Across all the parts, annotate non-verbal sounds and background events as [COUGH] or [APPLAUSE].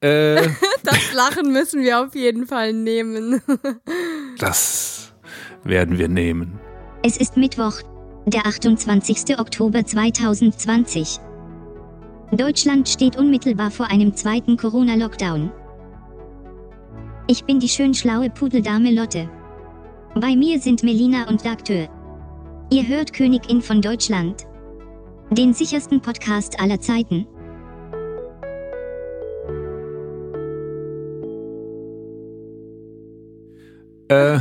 äh, Das Lachen müssen wir auf jeden Fall nehmen. das werden wir nehmen. Es ist Mittwoch, der 28. Oktober 2020. Deutschland steht unmittelbar vor einem zweiten Corona-Lockdown. Ich bin die schön schlaue Pudeldame Lotte. Bei mir sind Melina und Dagtür. Ihr hört Königin von Deutschland. Den sichersten Podcast aller Zeiten. Äh,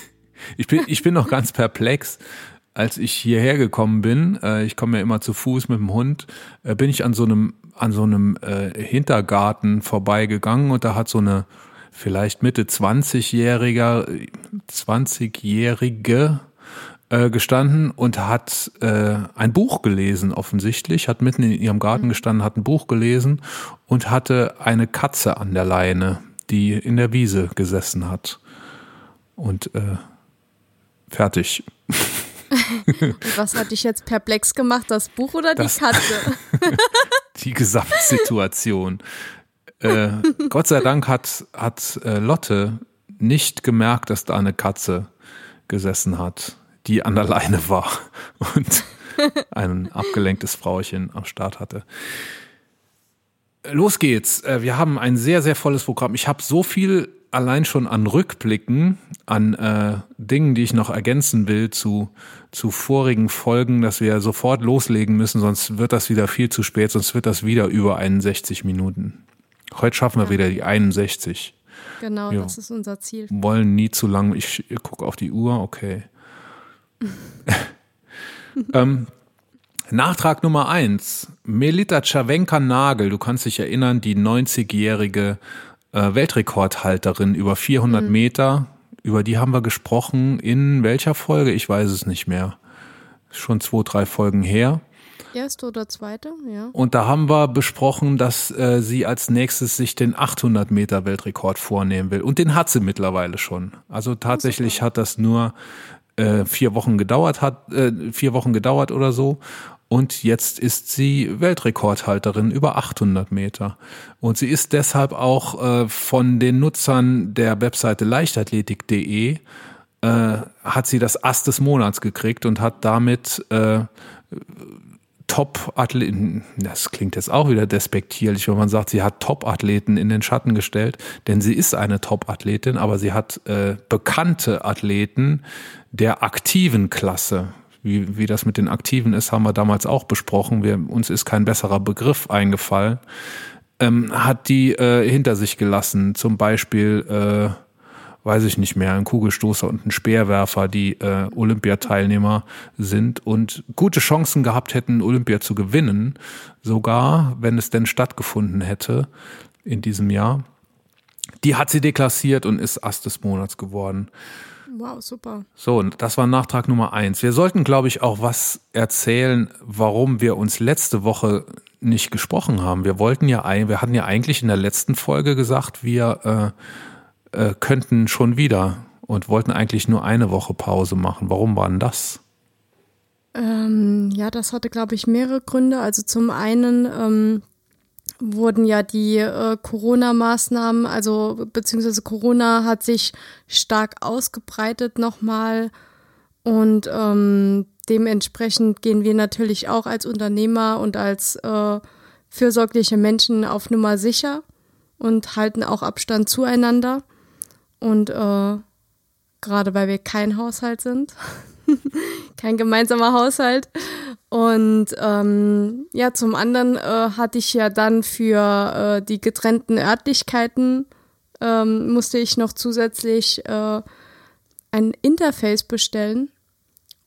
[LAUGHS] ich, bin, ich bin noch ganz perplex. Als ich hierher gekommen bin, äh, ich komme ja immer zu Fuß mit dem Hund, äh, bin ich an so einem, an so einem äh, Hintergarten vorbeigegangen und da hat so eine vielleicht Mitte 20-jähriger, 20-jährige äh, gestanden und hat äh, ein Buch gelesen, offensichtlich, hat mitten in ihrem Garten gestanden, hat ein Buch gelesen und hatte eine Katze an der Leine, die in der Wiese gesessen hat. Und äh, fertig. Und [LAUGHS] was hat dich jetzt perplex gemacht, das Buch oder die Das- Katze? [LAUGHS] die Gesamtsituation. äh, Gott sei Dank hat, hat äh, Lotte nicht gemerkt, dass da eine Katze gesessen hat, die an der Leine war und ein abgelenktes Frauchen am Start hatte. Los geht's. Äh, Wir haben ein sehr, sehr volles Programm. Ich habe so viel allein schon an Rückblicken, an äh, Dingen, die ich noch ergänzen will zu, zu vorigen Folgen, dass wir sofort loslegen müssen, sonst wird das wieder viel zu spät, sonst wird das wieder über 61 Minuten. Heute schaffen wir wieder die 61. Genau, Ja. das ist unser Ziel. Wollen nie zu lang. Ich gucke auf die Uhr, okay. [LAUGHS] ähm, Nachtrag Nummer eins. Melita Czerwenka-Nagel, du kannst dich erinnern, die 90-jährige äh, Weltrekordhalterin über 400 Meter, über die haben wir gesprochen. In welcher Folge? Ich weiß es nicht mehr. Schon zwei, drei Folgen her. Erste oder zweite? Ja. Und da haben wir besprochen, dass äh, sie als nächstes sich den 800 Meter Weltrekord vornehmen will. Und den hat sie mittlerweile schon. Also tatsächlich hat das nur äh, vier Wochen gedauert, hat äh, vier Wochen gedauert oder so. Und jetzt ist sie Weltrekordhalterin über 800 Meter. Und sie ist deshalb auch äh, von den Nutzern der Webseite leichtathletik.de äh, hat sie das Ass des Monats gekriegt und hat damit äh, Top-Athleten, das klingt jetzt auch wieder despektierlich, wenn man sagt, sie hat Top-Athleten in den Schatten gestellt, denn sie ist eine Top-Athletin, aber sie hat äh, bekannte Athleten der aktiven Klasse. Wie, wie das mit den Aktiven ist, haben wir damals auch besprochen. Wir, uns ist kein besserer Begriff eingefallen. Ähm, hat die äh, hinter sich gelassen. Zum Beispiel, äh, weiß ich nicht mehr, ein Kugelstoßer und ein Speerwerfer, die äh, Olympiateilnehmer sind und gute Chancen gehabt hätten, Olympia zu gewinnen, sogar wenn es denn stattgefunden hätte in diesem Jahr. Die hat sie deklassiert und ist Ast des Monats geworden. Wow, super. So, und das war Nachtrag Nummer eins. Wir sollten, glaube ich, auch was erzählen, warum wir uns letzte Woche nicht gesprochen haben. Wir wollten ja, wir hatten ja eigentlich in der letzten Folge gesagt, wir äh, äh, könnten schon wieder und wollten eigentlich nur eine Woche Pause machen. Warum war denn das? Ähm, ja, das hatte, glaube ich, mehrere Gründe. Also zum einen ähm, wurden ja die äh, Corona-Maßnahmen, also beziehungsweise Corona hat sich stark ausgebreitet nochmal. Und ähm, dementsprechend gehen wir natürlich auch als Unternehmer und als äh, fürsorgliche Menschen auf Nummer sicher und halten auch Abstand zueinander. Und äh, gerade weil wir kein Haushalt sind, [LAUGHS] [LAUGHS] kein gemeinsamer Haushalt. Und ähm, ja, zum anderen äh, hatte ich ja dann für äh, die getrennten Örtlichkeiten ähm, musste ich noch zusätzlich äh, ein Interface bestellen.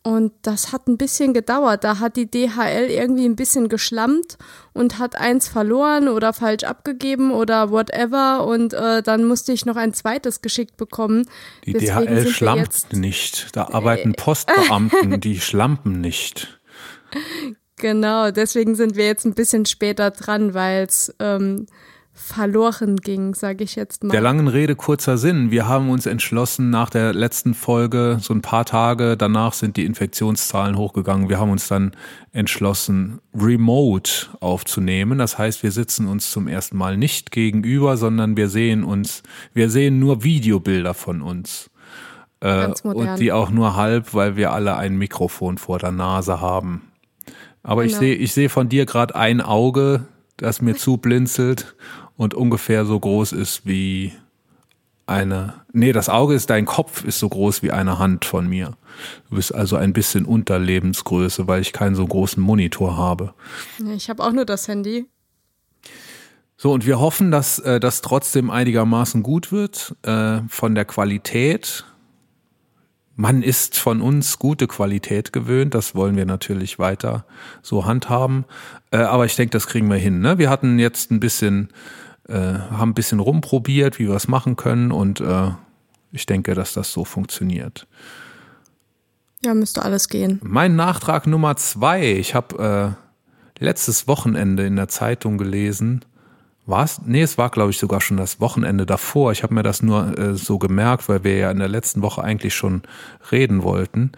Und das hat ein bisschen gedauert. Da hat die DHL irgendwie ein bisschen geschlammt und hat eins verloren oder falsch abgegeben oder whatever. Und äh, dann musste ich noch ein zweites geschickt bekommen. Die Deswegen DHL schlampt nicht. Da arbeiten Postbeamten, [LAUGHS] die schlampen nicht. Genau, deswegen sind wir jetzt ein bisschen später dran, weil es ähm, verloren ging, sage ich jetzt mal. Der langen Rede kurzer Sinn. Wir haben uns entschlossen, nach der letzten Folge, so ein paar Tage danach sind die Infektionszahlen hochgegangen. Wir haben uns dann entschlossen, remote aufzunehmen. Das heißt, wir sitzen uns zum ersten Mal nicht gegenüber, sondern wir sehen uns, wir sehen nur Videobilder von uns. Äh, und die auch nur halb, weil wir alle ein Mikrofon vor der Nase haben. Aber genau. ich sehe, ich sehe von dir gerade ein Auge, das mir [LAUGHS] zublinzelt und ungefähr so groß ist wie eine, nee, das Auge ist, dein Kopf ist so groß wie eine Hand von mir. Du bist also ein bisschen unter Lebensgröße, weil ich keinen so großen Monitor habe. Ich habe auch nur das Handy. So, und wir hoffen, dass äh, das trotzdem einigermaßen gut wird äh, von der Qualität man ist von uns gute Qualität gewöhnt. Das wollen wir natürlich weiter so handhaben. Äh, aber ich denke, das kriegen wir hin. Ne? Wir hatten jetzt ein bisschen, äh, haben ein bisschen rumprobiert, wie wir es machen können. Und äh, ich denke, dass das so funktioniert. Ja, müsste alles gehen. Mein Nachtrag Nummer zwei. Ich habe äh, letztes Wochenende in der Zeitung gelesen, war es? Nee, es war, glaube ich, sogar schon das Wochenende davor. Ich habe mir das nur äh, so gemerkt, weil wir ja in der letzten Woche eigentlich schon reden wollten.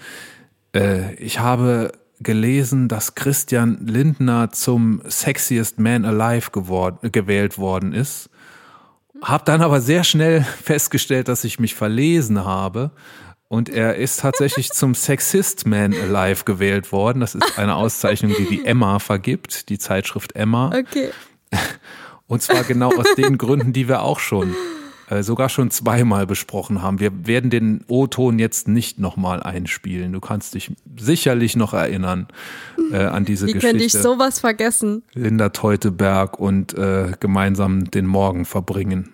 Äh, ich habe gelesen, dass Christian Lindner zum Sexiest Man Alive geworden, gewählt worden ist. Hab dann aber sehr schnell [LAUGHS] festgestellt, dass ich mich verlesen habe. Und er ist tatsächlich zum Sexist Man Alive gewählt worden. Das ist eine Auszeichnung, die die Emma vergibt, die Zeitschrift Emma. Okay. Und zwar genau aus den Gründen, die wir auch schon äh, sogar schon zweimal besprochen haben. Wir werden den O-Ton jetzt nicht nochmal einspielen. Du kannst dich sicherlich noch erinnern äh, an diese Wie Geschichte. Wie könnte ich sowas vergessen? Linda Teuteberg und äh, gemeinsam den Morgen verbringen.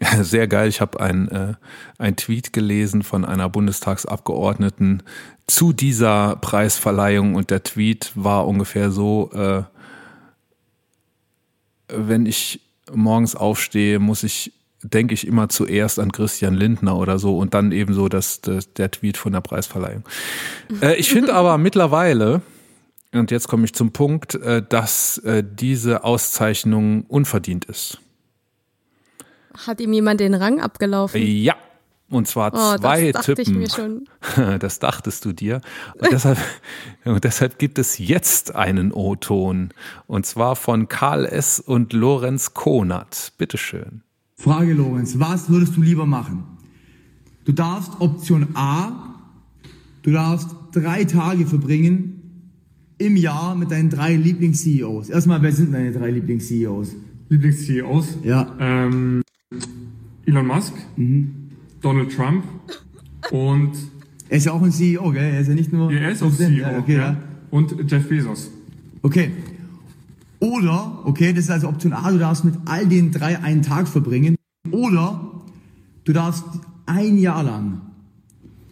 [LAUGHS] Sehr geil. Ich habe ein, äh, ein Tweet gelesen von einer Bundestagsabgeordneten zu dieser Preisverleihung und der Tweet war ungefähr so, äh, wenn ich morgens aufstehe, muss ich, denke ich immer zuerst an Christian Lindner oder so und dann eben so das, das der Tweet von der Preisverleihung. [LAUGHS] Äh, ich finde aber mittlerweile, und jetzt komme ich zum Punkt, äh, dass äh, diese Auszeichnung unverdient ist. Hat ihm jemand den Rang abgelaufen? Ja, und zwar oh, zwei das Typen. Ich mir schon. [LAUGHS] Das dachtest du dir. Und deshalb, [LAUGHS] und deshalb gibt es jetzt einen O-Ton. Und zwar von Karl S. und Lorenz Konert. Bitteschön. Frage, Lorenz. Was würdest du lieber machen? Du darfst Option A, du darfst drei Tage verbringen im Jahr mit deinen drei Lieblings-CEOs. Erstmal, wer sind deine drei Lieblings-CEOs? Lieblings-CEOs? Ja. Ähm, Elon Musk. Mhm. Donald Trump und. Er ist ja auch ein CEO, gell? Er ist ja nicht nur. Er ist auch CEO. Ja, okay, ja. Und Jeff Bezos. Okay. Oder, okay, das ist also Option A, du darfst mit all den drei einen Tag verbringen. Oder du darfst ein Jahr lang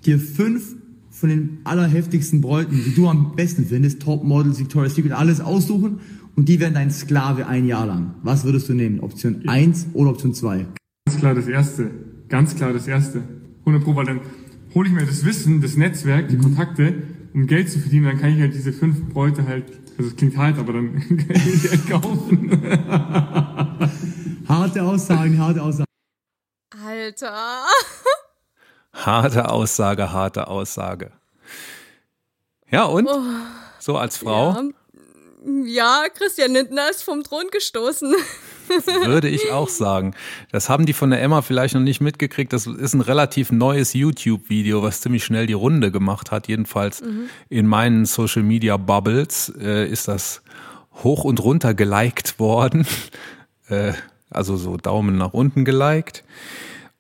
dir fünf von den allerheftigsten Bräuten, die du am besten findest, Topmodels, Victoria's Secret, alles aussuchen und die werden dein Sklave ein Jahr lang. Was würdest du nehmen? Option 1 oder Option 2? Ganz klar das erste. Ganz klar das Erste. 100 Pro, weil dann hole ich mir das Wissen, das Netzwerk, die mhm. Kontakte, um Geld zu verdienen, dann kann ich halt diese fünf Bräute halt, also es klingt halt, aber dann [LAUGHS] kann ich die halt kaufen. [LAUGHS] harte Aussagen, harte Aussagen. Alter. harte Aussage, harte Aussage. Ja, und? Oh, so als Frau? Ja. ja, Christian Lindner ist vom Thron gestoßen. Würde ich auch sagen. Das haben die von der Emma vielleicht noch nicht mitgekriegt. Das ist ein relativ neues YouTube-Video, was ziemlich schnell die Runde gemacht hat. Jedenfalls mhm. in meinen Social Media Bubbles äh, ist das hoch und runter geliked worden. [LAUGHS] Äh, also so Daumen nach unten geliked.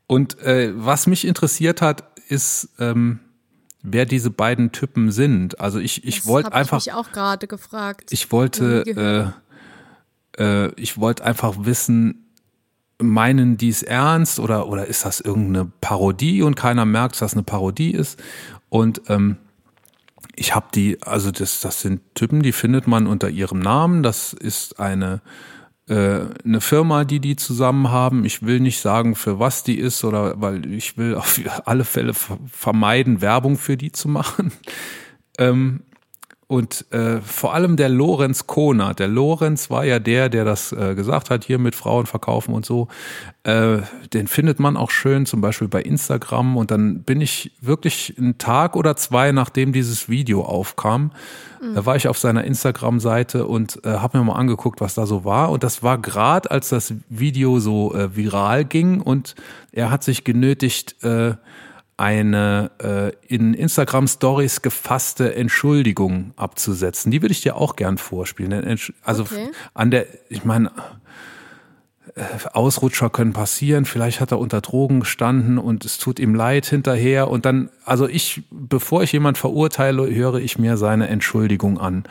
Und äh, was mich interessiert hat, ist, ähm, wer diese beiden Typen sind. Also ich, ich wollte einfach. Ich mich auch gerade gefragt. Ich wollte äh, ich wollte einfach wissen, meinen die es ernst oder, oder ist das irgendeine Parodie und keiner merkt, dass das eine Parodie ist? Und ähm, ich habe die, also das, das sind Typen, die findet man unter ihrem Namen. Das ist eine, äh, eine Firma, die die zusammen haben. Ich will nicht sagen, für was die ist oder weil ich will auf [LAUGHS] alle Fälle vermeiden, Werbung für die zu machen. [LAUGHS] Ähm, Und äh, vor allem der Lorenz Kohner. Der Lorenz war ja der, der das äh, gesagt hat, hier mit Frauen verkaufen und so. Äh, den findet man auch schön, zum Beispiel bei Instagram. Und dann bin ich wirklich einen Tag oder zwei, nachdem dieses Video aufkam, mhm. äh, war ich auf seiner Instagram-Seite und äh, habe mir mal angeguckt, was da so war. Und das war gerade, als das Video so äh, viral ging und er hat sich genötigt, äh, eine äh, in Instagram Stories gefasste Entschuldigung abzusetzen. Die würde ich dir auch gern vorspielen. Also okay. an der, ich meine, äh, Ausrutscher können passieren. Vielleicht hat er unter Drogen gestanden und es tut ihm leid hinterher. Und dann, also ich, bevor ich jemand verurteile, höre ich mir seine Entschuldigung an.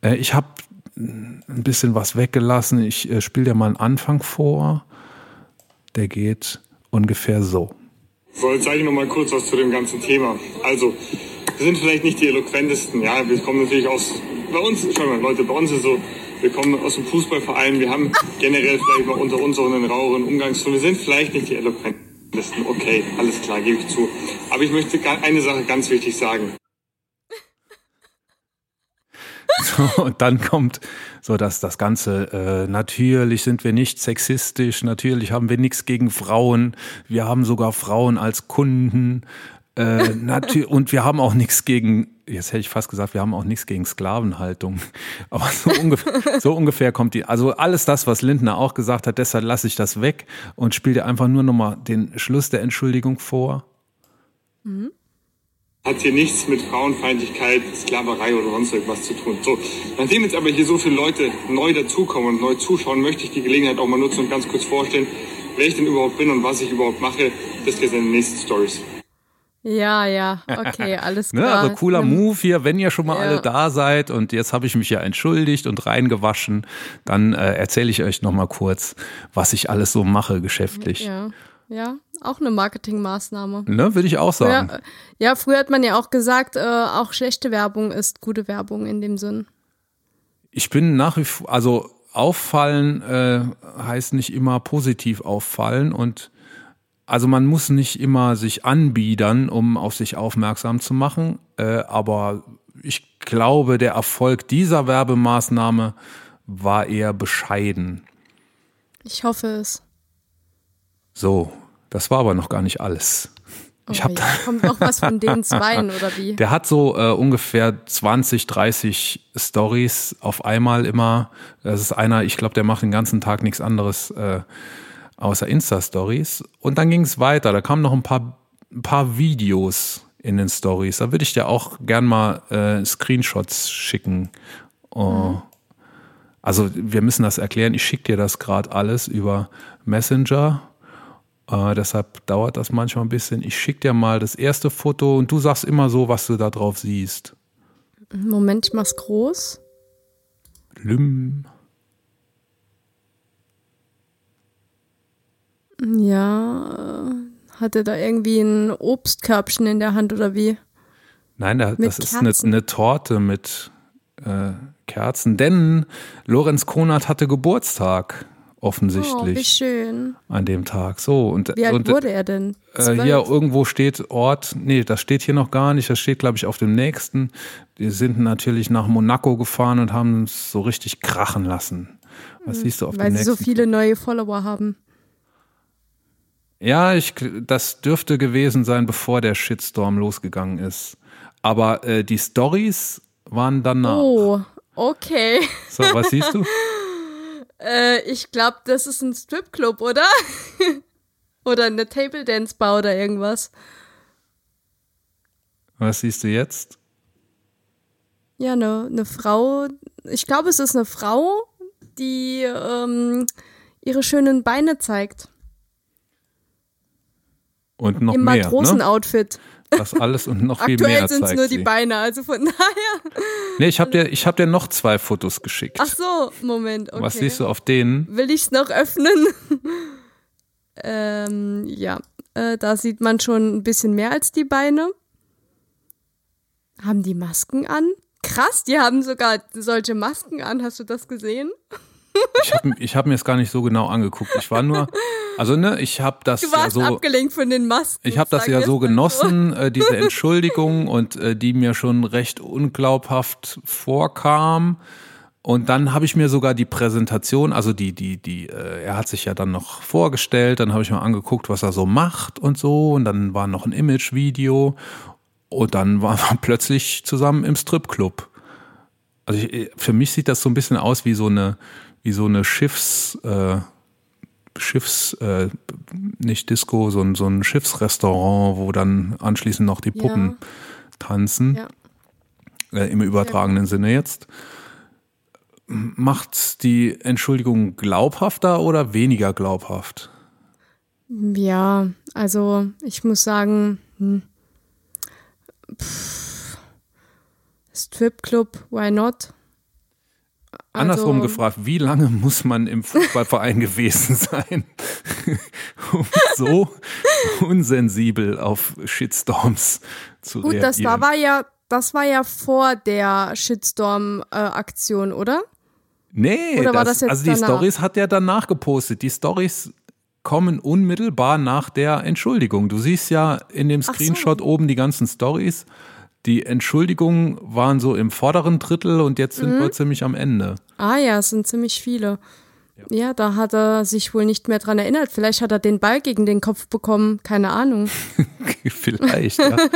Äh, ich habe ein bisschen was weggelassen. Ich äh, spiele dir mal einen Anfang vor. Der geht ungefähr so. So, jetzt sage ich noch mal kurz was zu dem ganzen Thema. Also, wir sind vielleicht nicht die eloquentesten. Ja, wir kommen natürlich aus, bei uns, schau mal, Leute, bei uns ist so, wir kommen aus dem Fußballverein, wir haben generell vielleicht mal unter uns auch einen raueren Umgangston. Wir sind vielleicht nicht die eloquentesten. Okay, alles klar, gebe ich zu. Aber ich möchte eine Sache ganz wichtig sagen. So, [LAUGHS] und dann kommt so, dass das Ganze, äh, natürlich sind wir nicht sexistisch, natürlich haben wir nichts gegen Frauen, wir haben sogar Frauen als Kunden, äh, [LAUGHS] und wir haben auch nichts gegen, jetzt hätte ich fast gesagt, wir haben auch nichts gegen Sklavenhaltung. Aber so ungefähr, [LAUGHS] so ungefähr kommt die, also alles das, was Lindner auch gesagt hat, deshalb lasse ich das weg und spiele dir einfach nur nochmal den Schluss der Entschuldigung vor. Mhm hat hier nichts mit Frauenfeindlichkeit, Sklaverei oder sonst irgendwas zu tun. So, nachdem jetzt aber hier so viele Leute neu dazukommen und neu zuschauen, möchte ich die Gelegenheit auch mal nutzen und ganz kurz vorstellen, wer ich denn überhaupt bin und was ich überhaupt mache. Das geht in den nächsten Stories. Ja, ja, okay, [LAUGHS] alles klar. ne, also cooler Move hier, wenn ihr schon mal ja. alle da seid und jetzt habe ich mich ja entschuldigt und reingewaschen, dann äh, erzähle ich euch noch mal kurz, was ich alles so mache geschäftlich. Ja. Ja, auch eine Marketingmaßnahme. Ne, würde ich auch sagen. Ja, ja, früher hat man ja auch gesagt, äh, auch schlechte Werbung ist gute Werbung in dem Sinn. Ich bin nach wie vor, also auffallen äh, heißt nicht immer positiv auffallen und also man muss nicht immer sich anbiedern, um auf sich aufmerksam zu machen, äh, aber ich glaube, der Erfolg dieser Werbemaßnahme war eher bescheiden. Ich hoffe es. So, das war aber noch gar nicht alles. Ich oh, hab ja. Kommt noch was von den Zweien oder wie? [LAUGHS] Der hat so äh, ungefähr 20, 30 Stories auf einmal immer. Das ist einer, ich glaube, der macht den ganzen Tag nichts anderes äh, außer Insta-Stories. Und dann ging es weiter. Da kamen noch ein paar, ein paar Videos in den Stories. Da würde ich dir auch gern mal äh, Screenshots schicken. Oh. Mhm. Also wir müssen das erklären. Ich schicke dir das gerade alles über Messenger äh, deshalb dauert das manchmal ein bisschen. Ich schicke dir mal das erste Foto und du sagst immer so, was du da drauf siehst. Moment, ich mach's groß. Lüm. Ja, hat er da irgendwie ein Obstkörbchen in der Hand oder wie? Nein, da, das ist eine, eine, Torte mit äh, Kerzen, denn Lorenz Konert hatte Geburtstag offensichtlich. Oh, wie schön. An dem Tag. So. Und, wie alt und, wurde er denn? Äh, hier irgendwo steht Ort, nee, das steht hier noch gar nicht, das steht, glaube ich, auf dem nächsten. Die sind natürlich nach Monaco gefahren und haben es so richtig krachen lassen. Was hm, siehst du auf Weil dem nächsten? Weil sie so viele neue Follower haben. Ja, ich, das dürfte gewesen sein, bevor der Shitstorm losgegangen ist. Aber äh, die Stories waren danach. Oh, okay. So, was siehst du? [LAUGHS] Äh, ich glaube, das ist ein Stripclub, oder? [LAUGHS] oder eine Table Dance Bar oder irgendwas. Was siehst du jetzt? Ja, eine ne Frau. Ich glaube, es ist eine Frau, die ähm, ihre schönen Beine zeigt. Und noch Im mehr. Im ne? Matrosenoutfit. Ne? Das alles und noch viel mehr. Aktuell sind es nur die Beine, also von [LAUGHS] daher. Nee, ich habe dir, hab dir noch zwei Fotos geschickt. Ach so, Moment. Okay. Was siehst du auf denen? Will ich es noch öffnen? [LAUGHS] ähm, ja, äh, da sieht man schon ein bisschen mehr als die Beine. Haben die Masken an? Krass, die haben sogar solche Masken an. Hast du das gesehen? Ich habe hab mir es gar nicht so genau angeguckt. Ich war nur, also ne, ich habe das Du warst ja so. abgelenkt von den Masken. Ich habe das ja so mal genossen, [LAUGHS] äh, diese Entschuldigung und äh, die mir schon recht unglaubhaft vorkam. Und dann habe ich mir sogar die Präsentation, also die, die, die, äh, er hat sich ja dann noch vorgestellt, dann habe ich mir angeguckt, was er so macht und so. Und dann war noch ein Image-Video und dann [LAUGHS] waren wir plötzlich zusammen im Stripclub. Also ich, für mich sieht das so ein bisschen aus wie so eine, wie so eine Schiffs, äh, Schiffs, äh, nicht Disco, so ein, so ein Schiffsrestaurant, wo dann anschließend noch die Ja. Puppen tanzen, Ja. äh, im übertragenen Sinne jetzt. Macht die Entschuldigung glaubhafter oder weniger glaubhaft? Ja, also ich muss sagen, hm. Stripclub, why not? Andersrum Also- gefragt, wie lange [LAUGHS] muss man im Fußballverein gewesen sein, [LAUGHS] um so unsensibel auf Shitstorms zu Gut, reagieren? das da war ja, das war ja vor der Shitstorm-Aktion, oder? Nee, Oder war das, das jetzt also die danach? Stories hat er danach gepostet. Die Stories kommen unmittelbar nach der Entschuldigung. Du siehst ja in dem Ach so. Screenshot oben die ganzen Stories. Die Entschuldigungen waren so im vorderen Drittel und jetzt sind Mhm. wir ziemlich am Ende. Ah ja, es sind ziemlich viele. Ja. da hat er sich wohl nicht mehr dran erinnert. Vielleicht hat er den Ball gegen den Kopf bekommen, keine Ahnung. [LAUGHS] Vielleicht, ja. [LAUGHS]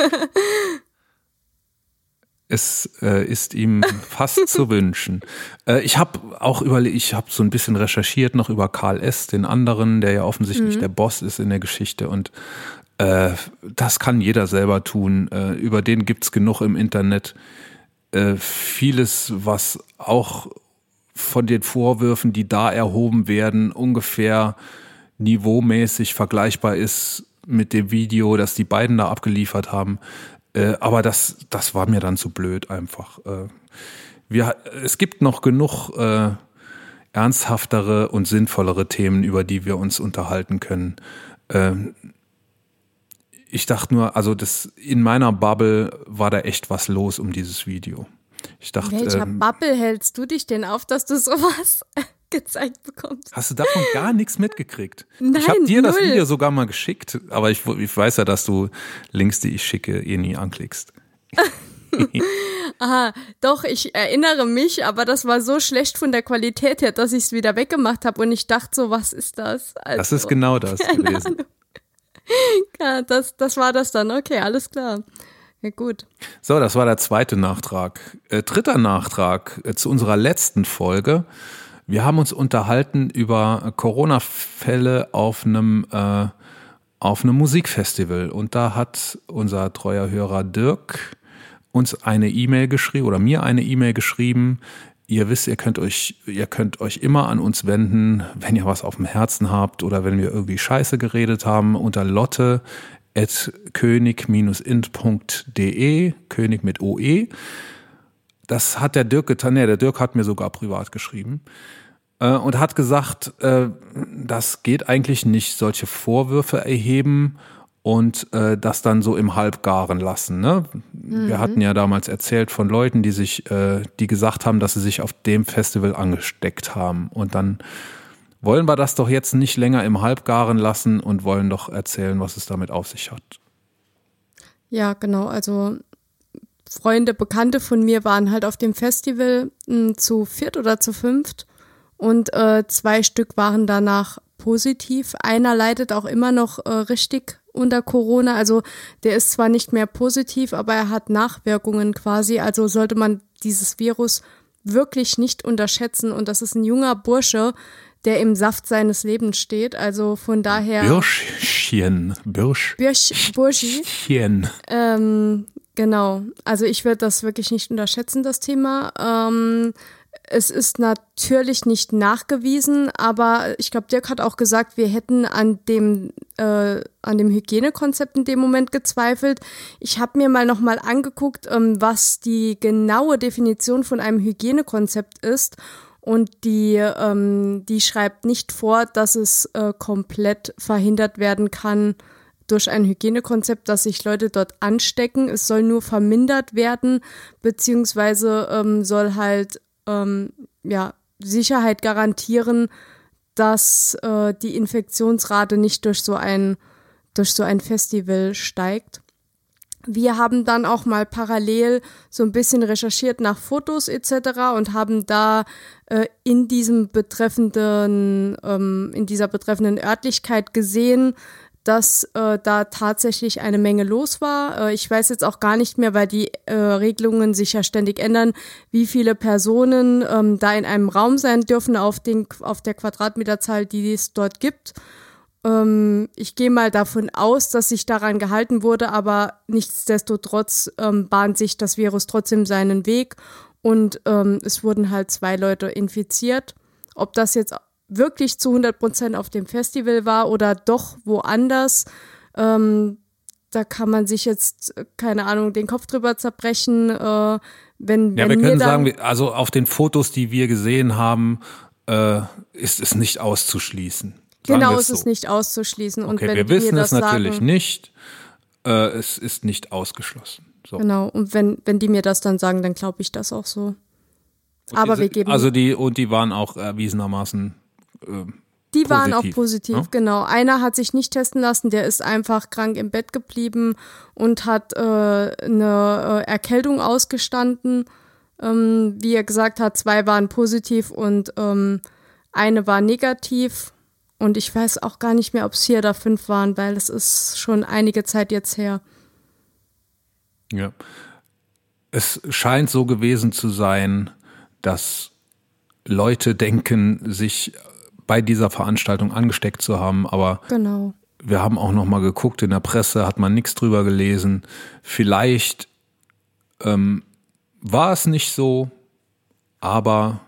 Es äh, ist ihm fast zu wünschen. Äh, ich habe auch überlegt, ich habe so ein bisschen recherchiert noch über Karl S., den anderen, der ja offensichtlich der Boss ist in der Geschichte. Und äh, das kann jeder selber tun. Äh, über den gibt's genug im Internet. Äh, vieles, was auch von den Vorwürfen, die da erhoben werden, ungefähr niveaumäßig vergleichbar ist mit dem Video, das die beiden da abgeliefert haben. Äh, aber das, das war mir dann zu blöd einfach. Äh, wir, es gibt noch genug äh, ernsthaftere und sinnvollere Themen, über die wir uns unterhalten können. Ähm, ich dachte nur, also das in meiner Bubble war da echt was los um dieses Video. Ich dachte, Welcher ähm, Bubble hältst du dich denn auf, dass du sowas [LAUGHS] gezeigt bekommst? Hast du davon gar nichts mitgekriegt? Nein, ich habe dir das null. Video sogar mal geschickt, aber ich, ich weiß ja, dass du Links, die ich schicke, eh nie anklickst. [LAUGHS] Aha, doch, ich erinnere mich, aber das war so schlecht von der Qualität her, dass ich es wieder weggemacht habe und ich dachte so, was ist das? Also, Das ist genau das [LAUGHS] gewesen. [LAUGHS] ja, das, das war das dann, okay, alles klar. Ja, gut. So, das war der zweite Nachtrag. Äh, dritter Nachtrag äh, zu unserer letzten Folge. Wir haben uns unterhalten über Corona-Fälle auf einem äh, auf Musikfestival und da hat unser treuer Hörer Dirk uns eine E-Mail geschrieben oder mir eine E-Mail geschrieben. Ihr wisst, ihr könnt euch, ihr könnt euch immer an uns wenden, wenn ihr was auf dem Herzen habt oder wenn wir irgendwie Scheiße geredet haben, unter lotte at könig-int.de, König mit OE. Das hat der Dirk getan. Nee, der Dirk hat mir sogar privat geschrieben äh, und hat gesagt, äh, das geht eigentlich nicht, solche Vorwürfe erheben und äh, das dann so im Halbgaren lassen. Ne? Wir hatten ja damals erzählt von Leuten, die sich, äh, die gesagt haben, dass sie sich auf dem Festival angesteckt haben. Und dann wollen wir das doch jetzt nicht länger im Halbgaren lassen und wollen doch erzählen, was es damit auf sich hat. Ja, genau. Also Freunde, Bekannte von mir waren halt auf dem Festival mh, zu viert oder zu fünft und äh, zwei Stück waren danach positiv. Einer leidet auch immer noch äh, richtig unter Corona. Also der ist zwar nicht mehr positiv, aber er hat Nachwirkungen quasi. Also sollte man dieses Virus wirklich nicht unterschätzen. Und das ist ein junger Bursche, der im Saft seines Lebens steht. Also von daher. Birschchen, Birsch. Birsch, Burschi. Ähm, genau. Also ich würde das wirklich nicht unterschätzen, das Thema. Ähm, es ist natürlich nicht nachgewiesen, aber ich glaube, Dirk hat auch gesagt, wir hätten an dem, äh, an dem Hygienekonzept in dem Moment gezweifelt. Ich habe mir mal nochmal angeguckt, ähm, was die genaue Definition von einem Hygienekonzept ist. Und die, ähm, die schreibt nicht vor, dass es äh, komplett verhindert werden kann, durch ein Hygienekonzept, dass sich Leute dort anstecken. Es soll nur vermindert werden, beziehungsweise ähm, soll halt ähm, ja Sicherheit garantieren, dass äh, die Infektionsrate nicht durch so ein durch so ein Festival steigt. Wir haben dann auch mal parallel so ein bisschen recherchiert nach Fotos etc. und haben da äh, in diesem betreffenden, ähm, in dieser betreffenden Örtlichkeit gesehen, dass äh, da tatsächlich eine Menge los war. Äh, ich weiß jetzt auch gar nicht mehr, weil die äh, Regelungen sich ja ständig ändern, wie viele Personen ähm, da in einem Raum sein dürfen auf, den, auf der Quadratmeterzahl, die es dort gibt. Ähm, ich gehe mal davon aus, dass sich daran gehalten wurde, aber nichtsdestotrotz ähm, bahnt sich das Virus trotzdem seinen Weg und ähm, es wurden halt zwei Leute infiziert. Ob das jetzt wirklich zu 100 Prozent auf dem Festival war oder doch woanders, ähm, da kann man sich jetzt, keine Ahnung, den Kopf drüber zerbrechen. Äh, wenn, ja, wenn wir können sagen, also auf den Fotos, die wir gesehen haben, äh, ist es nicht auszuschließen. Sagen Genau, es ist so. nicht auszuschließen. Und Okay, wir wissen das es natürlich sagen, nicht. Äh, es ist nicht ausgeschlossen. So. Genau, und wenn, wenn die mir das dann sagen, dann glaube ich das auch so. Aber Diese- wir geben. Also die, und die waren auch erwiesenermaßen. Äh, Die waren auch positiv, positiv, ne? genau. Einer hat sich nicht testen lassen, der ist einfach krank im Bett geblieben und hat äh, eine äh, Erkältung ausgestanden. Ähm, wie er gesagt hat, zwei waren positiv und ähm, eine war negativ. Und ich weiß auch gar nicht mehr, ob es vier oder fünf waren, weil es ist schon einige Zeit jetzt her. Ja. Es scheint so gewesen zu sein, dass Leute denken, sich bei dieser Veranstaltung angesteckt zu haben, aber Genau. wir haben auch noch mal geguckt in der Presse, hat man nichts drüber gelesen. Vielleicht ähm, war es nicht so, aber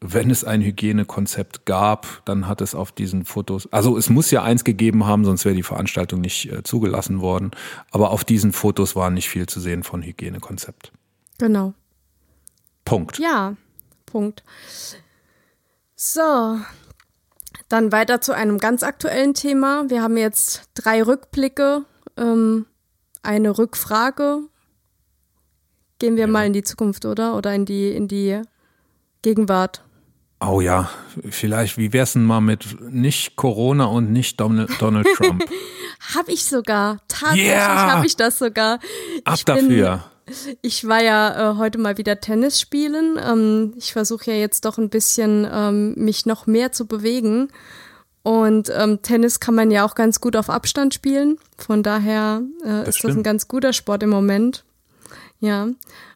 wenn es ein Hygienekonzept gab, dann hat es auf diesen Fotos, also es muss ja eins gegeben haben, sonst wäre die Veranstaltung nicht äh, zugelassen worden. Aber auf diesen Fotos war nicht viel zu sehen von Hygienekonzept. Genau. Punkt. Ja, Punkt. So, dann weiter zu einem ganz aktuellen Thema. Wir haben jetzt drei Rückblicke, ähm, eine Rückfrage. Gehen wir mal in die Zukunft, oder? Oder in die, in die Gegenwart. Oh ja, vielleicht, wie wär's denn mal mit nicht Corona und nicht Donald, Donald Trump? [LAUGHS] Hab ich sogar. Tatsächlich Yeah! habe ich das sogar. Ab bin- dafür. Ich war ja äh, heute mal wieder Tennis spielen. Ähm, ich versuche ja jetzt doch ein bisschen ähm, mich noch mehr zu bewegen. Und ähm, Tennis kann man ja auch ganz gut auf Abstand spielen. Von daher äh, ist das ein ganz guter Sport im Moment. Ja.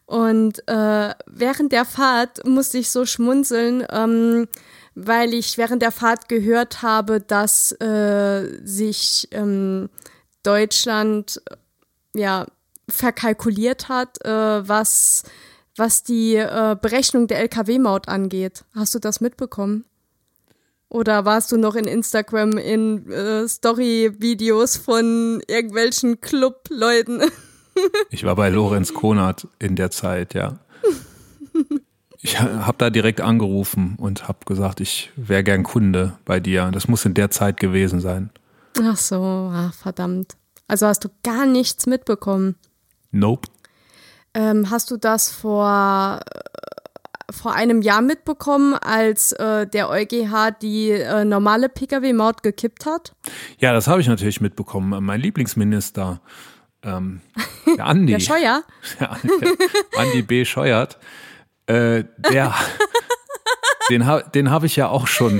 Und äh, während der Fahrt musste ich so schmunzeln, ähm, weil ich während der Fahrt gehört habe, dass äh, sich ähm, Deutschland äh, ja verkalkuliert hat, äh, was, was die äh, Berechnung der Lkw-Maut angeht. Hast du das mitbekommen? Oder warst du noch in Instagram in äh, Story-Videos von irgendwelchen Club-Leuten? [LAUGHS] Ich war bei Lorenz Konert in der Zeit, ja. Ich habe da direkt angerufen und habe gesagt, ich wäre gern Kunde bei dir. Das muss in der Zeit gewesen sein. Ach so, ach, verdammt. Also hast du gar nichts mitbekommen. Nope. Ähm, hast du das vor, äh, vor einem Jahr mitbekommen, als äh, der EuGH die äh, normale Pkw-Maut gekippt hat? Ja, das habe ich natürlich mitbekommen. Mein Lieblingsminister, ähm, [LAUGHS] der Andi. Der Scheuer? [LAUGHS] Ja, Andi B. Scheuert, äh, der, [LAUGHS] den, ha, den habe ich ja auch schon,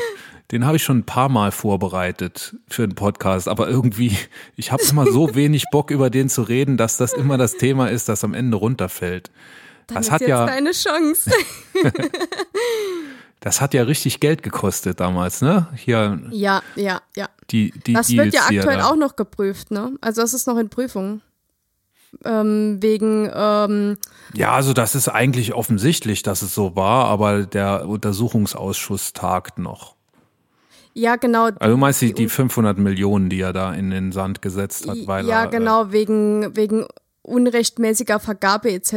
den habe ich schon ein paar Mal vorbereitet für einen Podcast, aber irgendwie, ich habe immer so [LAUGHS] wenig Bock über den zu reden, dass das immer das Thema ist, das am Ende runterfällt. Dann Das ist hat jetzt ja, deine Chance. [LAUGHS] das hat ja richtig Geld gekostet damals, ne? Hier ja, ja, ja. die die Das Deals wird ja aktuell auch noch geprüft, ne? Also das ist noch in Prüfung. Ähm, wegen, ähm, Ja, also das ist eigentlich offensichtlich, dass es so war, aber der Untersuchungsausschuss tagt noch. Ja genau. Also du meinst die, die 500 Millionen, die er da in den Sand gesetzt hat, weil ja, er, äh, genau, wegen, wegen unrechtmäßiger Vergabe etc.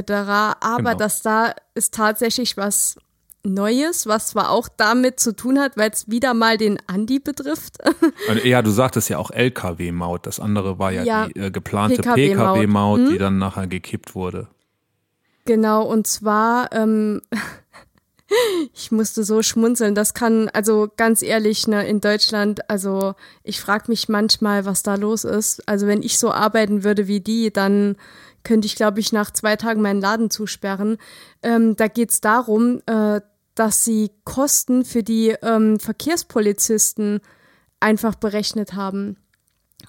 Aber Genau. das da ist tatsächlich was Neues, was zwar auch damit zu tun hat, weil es wieder mal den Andi betrifft. [LAUGHS] Äh, Ja, du sagtest ja auch LKW-Maut. Das andere war ja, Ja, die äh, geplante PKW-Maut. PKW-Maut, Hm? die dann nachher gekippt wurde. Genau, und zwar, ähm, ich musste so schmunzeln. Das kann, also ganz ehrlich, ne, in Deutschland, also ich frage mich manchmal, was da los ist. Also wenn ich so arbeiten würde wie die, dann könnte ich, glaube ich, nach zwei Tagen meinen Laden zusperren. Ähm, da geht es darum, äh, dass sie Kosten für die ähm, Verkehrspolizisten einfach berechnet haben.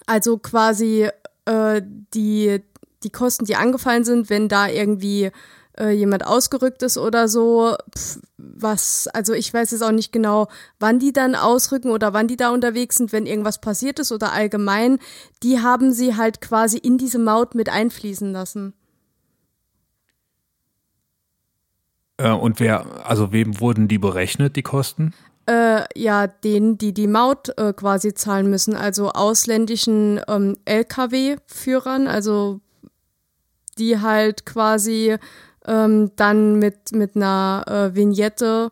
Also quasi äh, die, die Kosten, die angefallen sind, wenn da irgendwie äh, jemand ausgerückt ist oder so, pf, was, also ich weiß jetzt auch nicht genau, wann die dann ausrücken oder wann die da unterwegs sind, wenn irgendwas passiert ist oder allgemein, die haben sie halt quasi in diese Maut mit einfließen lassen. Äh, und wer, also wem wurden die berechnet, die Kosten? Äh, ja, denen, die die Maut äh, quasi zahlen müssen, also ausländischen ähm, Lkw-Führern, also die halt quasi ähm, dann mit, mit einer äh, Vignette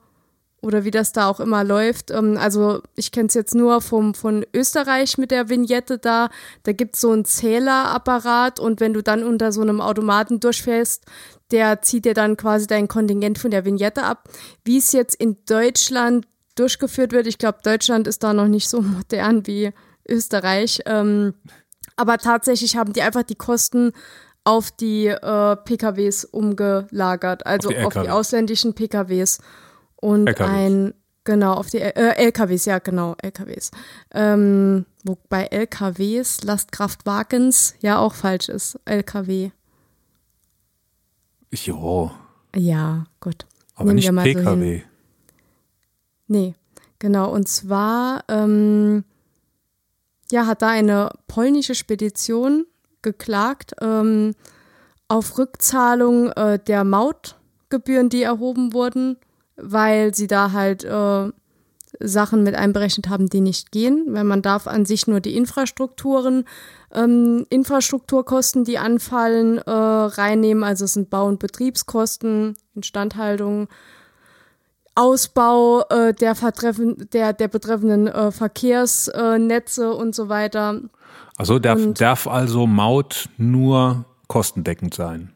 oder wie das da auch immer läuft. Ähm, also ich kenne es jetzt nur vom, von Österreich mit der Vignette da. Da gibt es so einen Zählerapparat und wenn du dann unter so einem Automaten durchfährst, der zieht dir dann quasi dein Kontingent von der Vignette ab. Wie es jetzt in Deutschland durchgeführt wird. Ich glaube, Deutschland ist da noch nicht so [LAUGHS] modern wie Österreich. Ähm, aber tatsächlich haben die einfach die Kosten auf die äh, PKWs umgelagert, also auf die, auf die ausländischen PKWs. Und LKWs. ein, genau, auf die äh, LKWs, ja, genau, LKWs. Ähm, wobei LKWs, Lastkraftwagens, ja auch falsch ist. LKW. Jo. Ja, gut. Aber Nehmen nicht PKW. So Nee, genau. Und zwar ähm, ja, hat da eine polnische Spedition geklagt ähm, auf Rückzahlung äh, der Mautgebühren, die erhoben wurden, weil sie da halt äh, Sachen mit einberechnet haben, die nicht gehen, weil man darf an sich nur die Infrastrukturen, ähm, Infrastrukturkosten, die anfallen, äh, reinnehmen. Also es sind Bau- und Betriebskosten, Instandhaltung, Ausbau äh, der, der, der betreffenden äh, Verkehrsnetze und so weiter. Also darf, darf also Maut nur kostendeckend sein?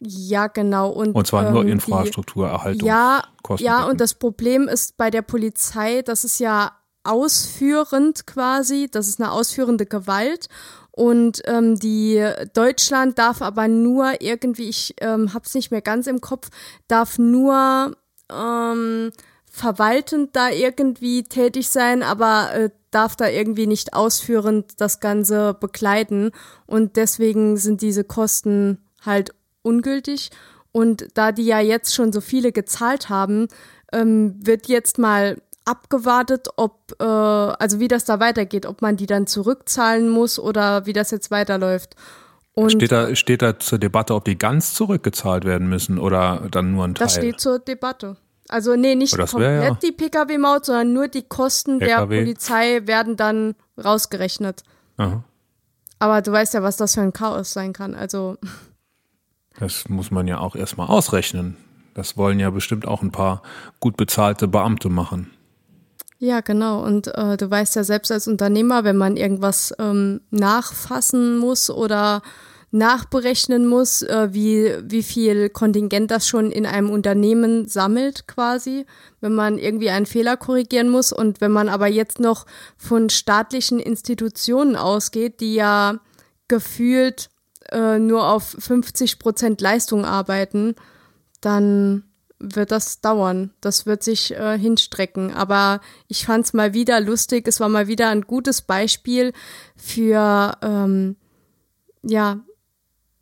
Ja, genau. Und, und zwar nur ähm, Infrastrukturerhaltung. Ja, ja, und das Problem ist bei der Polizei, das ist ja ausführend quasi, das ist eine ausführende Gewalt. Und ähm, die Deutschland darf aber nur irgendwie, ich ähm, habe es nicht mehr ganz im Kopf, darf nur ähm, verwaltend da irgendwie tätig sein, aber äh, darf da irgendwie nicht ausführend das Ganze begleiten. Und deswegen sind diese Kosten halt ungültig. Und da die ja jetzt schon so viele gezahlt haben, ähm, wird jetzt mal abgewartet, ob, äh, also wie das da weitergeht, ob man die dann zurückzahlen muss oder wie das jetzt weiterläuft. Und steht da, steht da zur Debatte, ob die ganz zurückgezahlt werden müssen oder dann nur ein Teil? Das steht zur Debatte. Also nee, nicht komplett ja. die Pkw-Maut, sondern nur die Kosten LKW. der Polizei werden dann rausgerechnet. Aha. Aber du weißt ja, was das für ein Chaos sein kann. Also. Das muss man ja auch erstmal ausrechnen. Das wollen ja bestimmt auch ein paar gut bezahlte Beamte machen. Ja, genau. Und äh, du weißt ja selbst als Unternehmer, wenn man irgendwas ähm, nachfassen muss oder nachberechnen muss, äh, wie, wie viel Kontingent das schon in einem Unternehmen sammelt quasi, wenn man irgendwie einen Fehler korrigieren muss. Und wenn man aber jetzt noch von staatlichen Institutionen ausgeht, die ja gefühlt äh, nur auf 50 Prozent Leistung arbeiten, dann wird das dauern. Das wird sich äh, hinstrecken. Aber ich fand es mal wieder lustig. Es war mal wieder ein gutes Beispiel für ähm, ja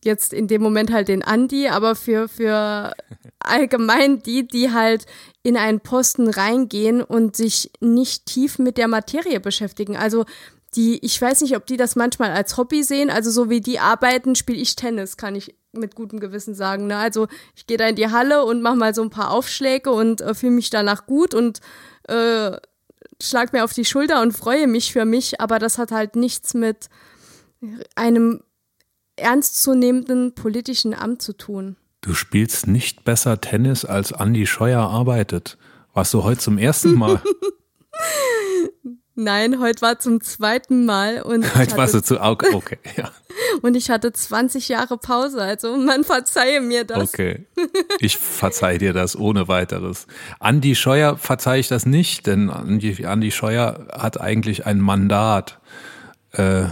jetzt in dem Moment halt den Andi, aber für, für allgemein die, die halt in einen Posten reingehen und sich nicht tief mit der Materie beschäftigen. Also die, ich weiß nicht, ob die das manchmal als Hobby sehen. Also so wie die arbeiten, spiele ich Tennis, kann ich mit gutem Gewissen sagen. Ne? Also ich gehe da in die Halle und mache mal so ein paar Aufschläge und äh, fühle mich danach gut und äh, schlag mir auf die Schulter und freue mich für mich. Aber das hat halt nichts mit einem ernstzunehmenden politischen Amt zu tun. Du spielst nicht besser Tennis, als Andi Scheuer arbeitet. Warst du heute zum ersten Mal? [LAUGHS] Nein, heute war zum zweiten Mal und heute warst du zu okay, okay, [LAUGHS] ja. und ich hatte 20 Jahre Pause, also man verzeihe mir das. Okay. Ich verzeihe dir das ohne weiteres. Andi Scheuer verzeihe ich das nicht, denn Andi, Andi Scheuer hat eigentlich ein Mandat, äh,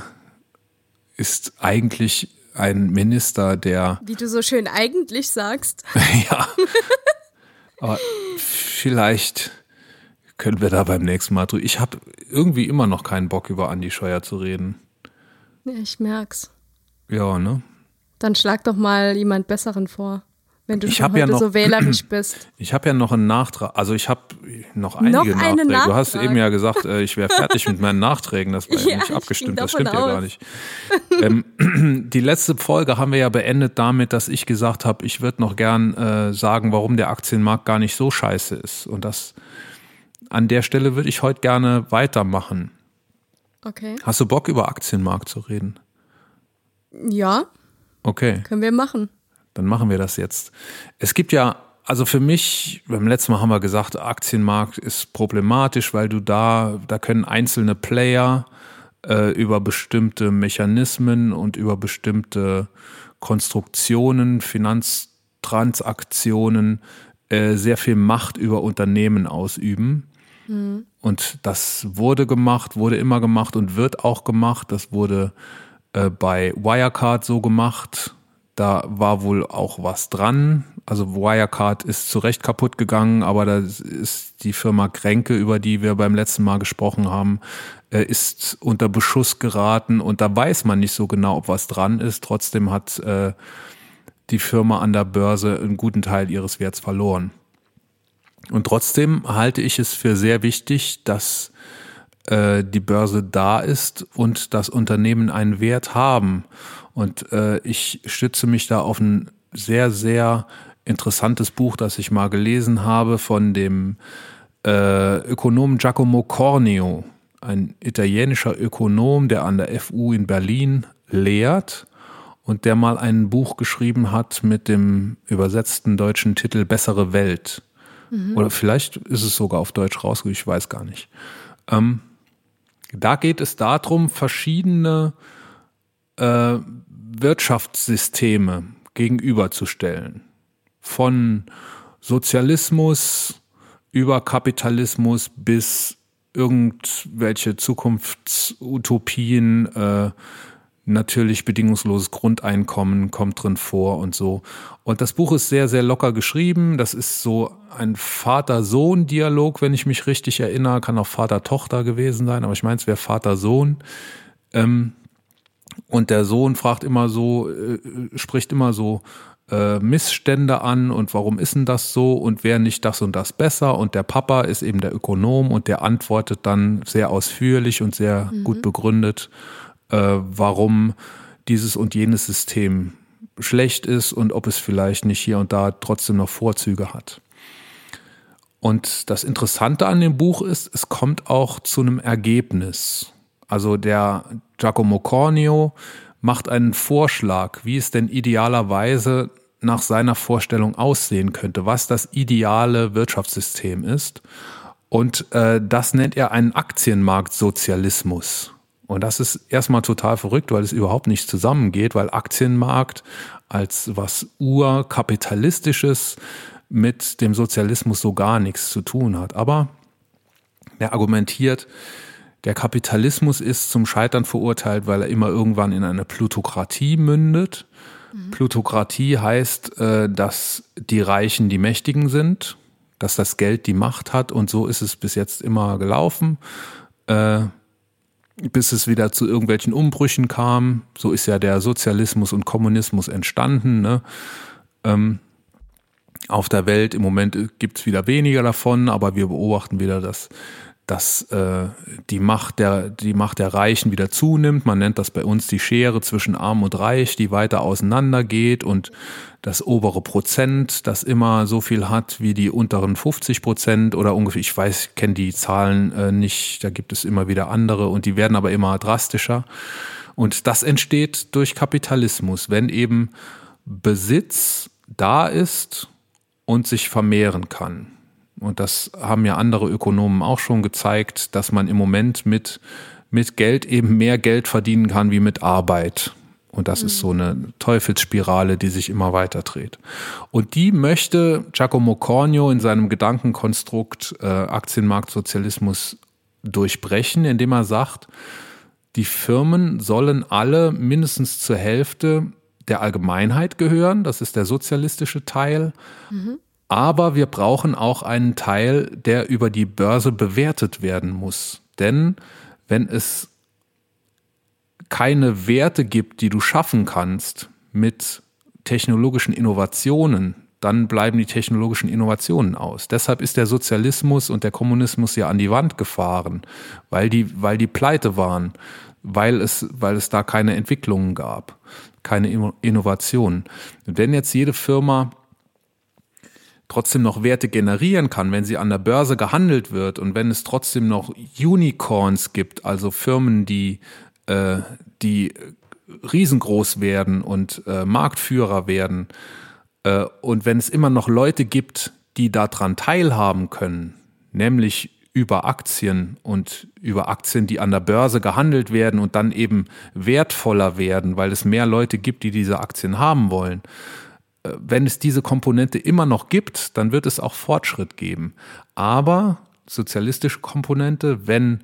ist eigentlich ein Minister, der. [LAUGHS] Wie du so schön eigentlich sagst. [LAUGHS] ja. Aber vielleicht können wir da beim nächsten Mal drüber. Ich habe irgendwie immer noch keinen Bock, über Andi Scheuer zu reden. Ja, ich merk's. Ja, ne? Dann schlag doch mal jemand Besseren vor, wenn du Ich schon hab ja heute noch- so wählerisch [CLEARS THROAT] bist. Ich habe ja noch einen Nachtrag, also ich habe noch einige Noch Nachträge. Du hast Nachtrag? eben ja gesagt, äh, ich wäre fertig mit meinen Nachträgen. Das war [LAUGHS] ja, Ja, nicht ich abgestimmt, das stimmt davon ja gar aus. nicht. ähm, [CLEARS THROAT] die letzte Folge haben wir ja beendet damit, dass ich gesagt habe, ich würde noch gern äh, sagen, warum der Aktienmarkt gar nicht so scheiße ist. Und das an der Stelle würde ich heute gerne weitermachen. Okay. Hast du Bock, über Aktienmarkt zu reden? Ja, Okay. können wir machen. Dann machen wir das jetzt. Es gibt ja, also für mich, beim letzten Mal haben wir gesagt, Aktienmarkt ist problematisch, weil du da, da können einzelne Player äh, über bestimmte Mechanismen und über bestimmte Konstruktionen, Finanztransaktionen äh, sehr viel Macht über Unternehmen ausüben. Und das wurde gemacht, wurde immer gemacht und wird auch gemacht. Das wurde äh, bei Wirecard so gemacht. Da war wohl auch was dran. Also Wirecard ist zu Recht kaputt gegangen, aber da ist die Firma Kränke, über die wir beim letzten Mal gesprochen haben, äh, ist unter Beschuss geraten und da weiß man nicht so genau, ob was dran ist. Trotzdem hat äh, die Firma an der Börse einen guten Teil ihres Werts verloren. Und trotzdem halte ich es für sehr wichtig, dass äh, die Börse da ist und das Unternehmen einen Wert haben. Und äh, ich stütze mich da auf ein sehr, sehr interessantes Buch, das ich mal gelesen habe von dem äh, Ökonomen Giacomo Corneo, ein italienischer Ökonom, der an der FU in Berlin lehrt und der mal ein Buch geschrieben hat mit dem übersetzten deutschen Titel Bessere Welt. Oder vielleicht ist es sogar auf Deutsch rausgekommen, ich weiß gar nicht. Ähm, da geht es darum, verschiedene äh, Wirtschaftssysteme gegenüberzustellen. Von Sozialismus über Kapitalismus bis irgendwelche Zukunftsutopien, äh, natürlich bedingungsloses Grundeinkommen kommt drin vor und so. Und das Buch ist sehr, sehr locker geschrieben. Das ist so ein Vater-Sohn-Dialog, wenn ich mich richtig erinnere. Kann auch Vater-Tochter gewesen sein, aber ich meine, es wäre Vater-Sohn. Ähm, und der Sohn fragt immer so, äh, spricht immer so äh, Missstände an und warum ist denn das so und wäre nicht das und das besser? Und der Papa ist eben der Ökonom und der antwortet dann sehr ausführlich und sehr gut begründet, warum dieses und jenes System schlecht ist und ob es vielleicht nicht hier und da trotzdem noch Vorzüge hat. Und das Interessante an dem Buch ist, es kommt auch zu einem Ergebnis. Also der Giacomo Corneo macht einen Vorschlag, wie es denn idealerweise nach seiner Vorstellung aussehen könnte, was das ideale Wirtschaftssystem ist. Und äh, das nennt er einen Aktienmarktsozialismus. Und das ist erstmal total verrückt, weil es überhaupt nicht zusammengeht, weil Aktienmarkt als was urkapitalistisches mit dem Sozialismus so gar nichts zu tun hat. Aber er argumentiert, der Kapitalismus ist zum Scheitern verurteilt, weil er immer irgendwann in eine Plutokratie mündet. Plutokratie heißt, äh, dass die Reichen die Mächtigen sind, dass das Geld die Macht hat und so ist es bis jetzt immer gelaufen, äh, bis es wieder zu irgendwelchen Umbrüchen kam. So ist ja der Sozialismus und Kommunismus entstanden. Ne? Ähm, auf der Welt im Moment gibt's wieder weniger davon, aber wir beobachten wieder, dass dass äh, die Macht der die Macht der Reichen wieder zunimmt. Man nennt das bei uns die Schere zwischen Arm und Reich, die weiter auseinander geht und das obere Prozent, das immer so viel hat wie die unteren 50 Prozent oder ungefähr. Ich weiß, kenne die Zahlen äh, nicht. Da gibt es immer wieder andere und die werden aber immer drastischer. Und das entsteht durch Kapitalismus, wenn eben Besitz da ist und sich vermehren kann. Und das haben ja andere Ökonomen auch schon gezeigt, dass man im Moment mit, mit Geld eben mehr Geld verdienen kann wie mit Arbeit. Und das mhm. ist so eine Teufelsspirale, die sich immer weiter dreht. Und die möchte Giacomo Cornio in seinem Gedankenkonstrukt äh, Aktienmarktsozialismus durchbrechen, indem er sagt, die Firmen sollen alle mindestens zur Hälfte der Allgemeinheit gehören, das ist der sozialistische Teil. Mhm. Aber wir brauchen auch einen Teil, der über die Börse bewertet werden muss. Denn wenn es keine Werte gibt, die du schaffen kannst mit technologischen Innovationen, dann bleiben die technologischen Innovationen aus. Deshalb ist der Sozialismus und der Kommunismus ja an die Wand gefahren, weil die, weil die pleite waren, weil es, weil es da keine Entwicklungen gab, keine Innovationen. wenn jetzt jede Firma trotzdem noch Werte generieren kann, wenn sie an der Börse gehandelt wird und wenn es trotzdem noch Unicorns gibt, also Firmen, die äh, die riesengroß werden und äh, Marktführer werden. Äh, und wenn es immer noch Leute gibt, die daran teilhaben können, nämlich über Aktien und über Aktien, die an der Börse gehandelt werden und dann eben wertvoller werden, weil es mehr Leute gibt, die diese Aktien haben wollen. Wenn es diese Komponente immer noch gibt, dann wird es auch Fortschritt geben. Aber sozialistische Komponente, wenn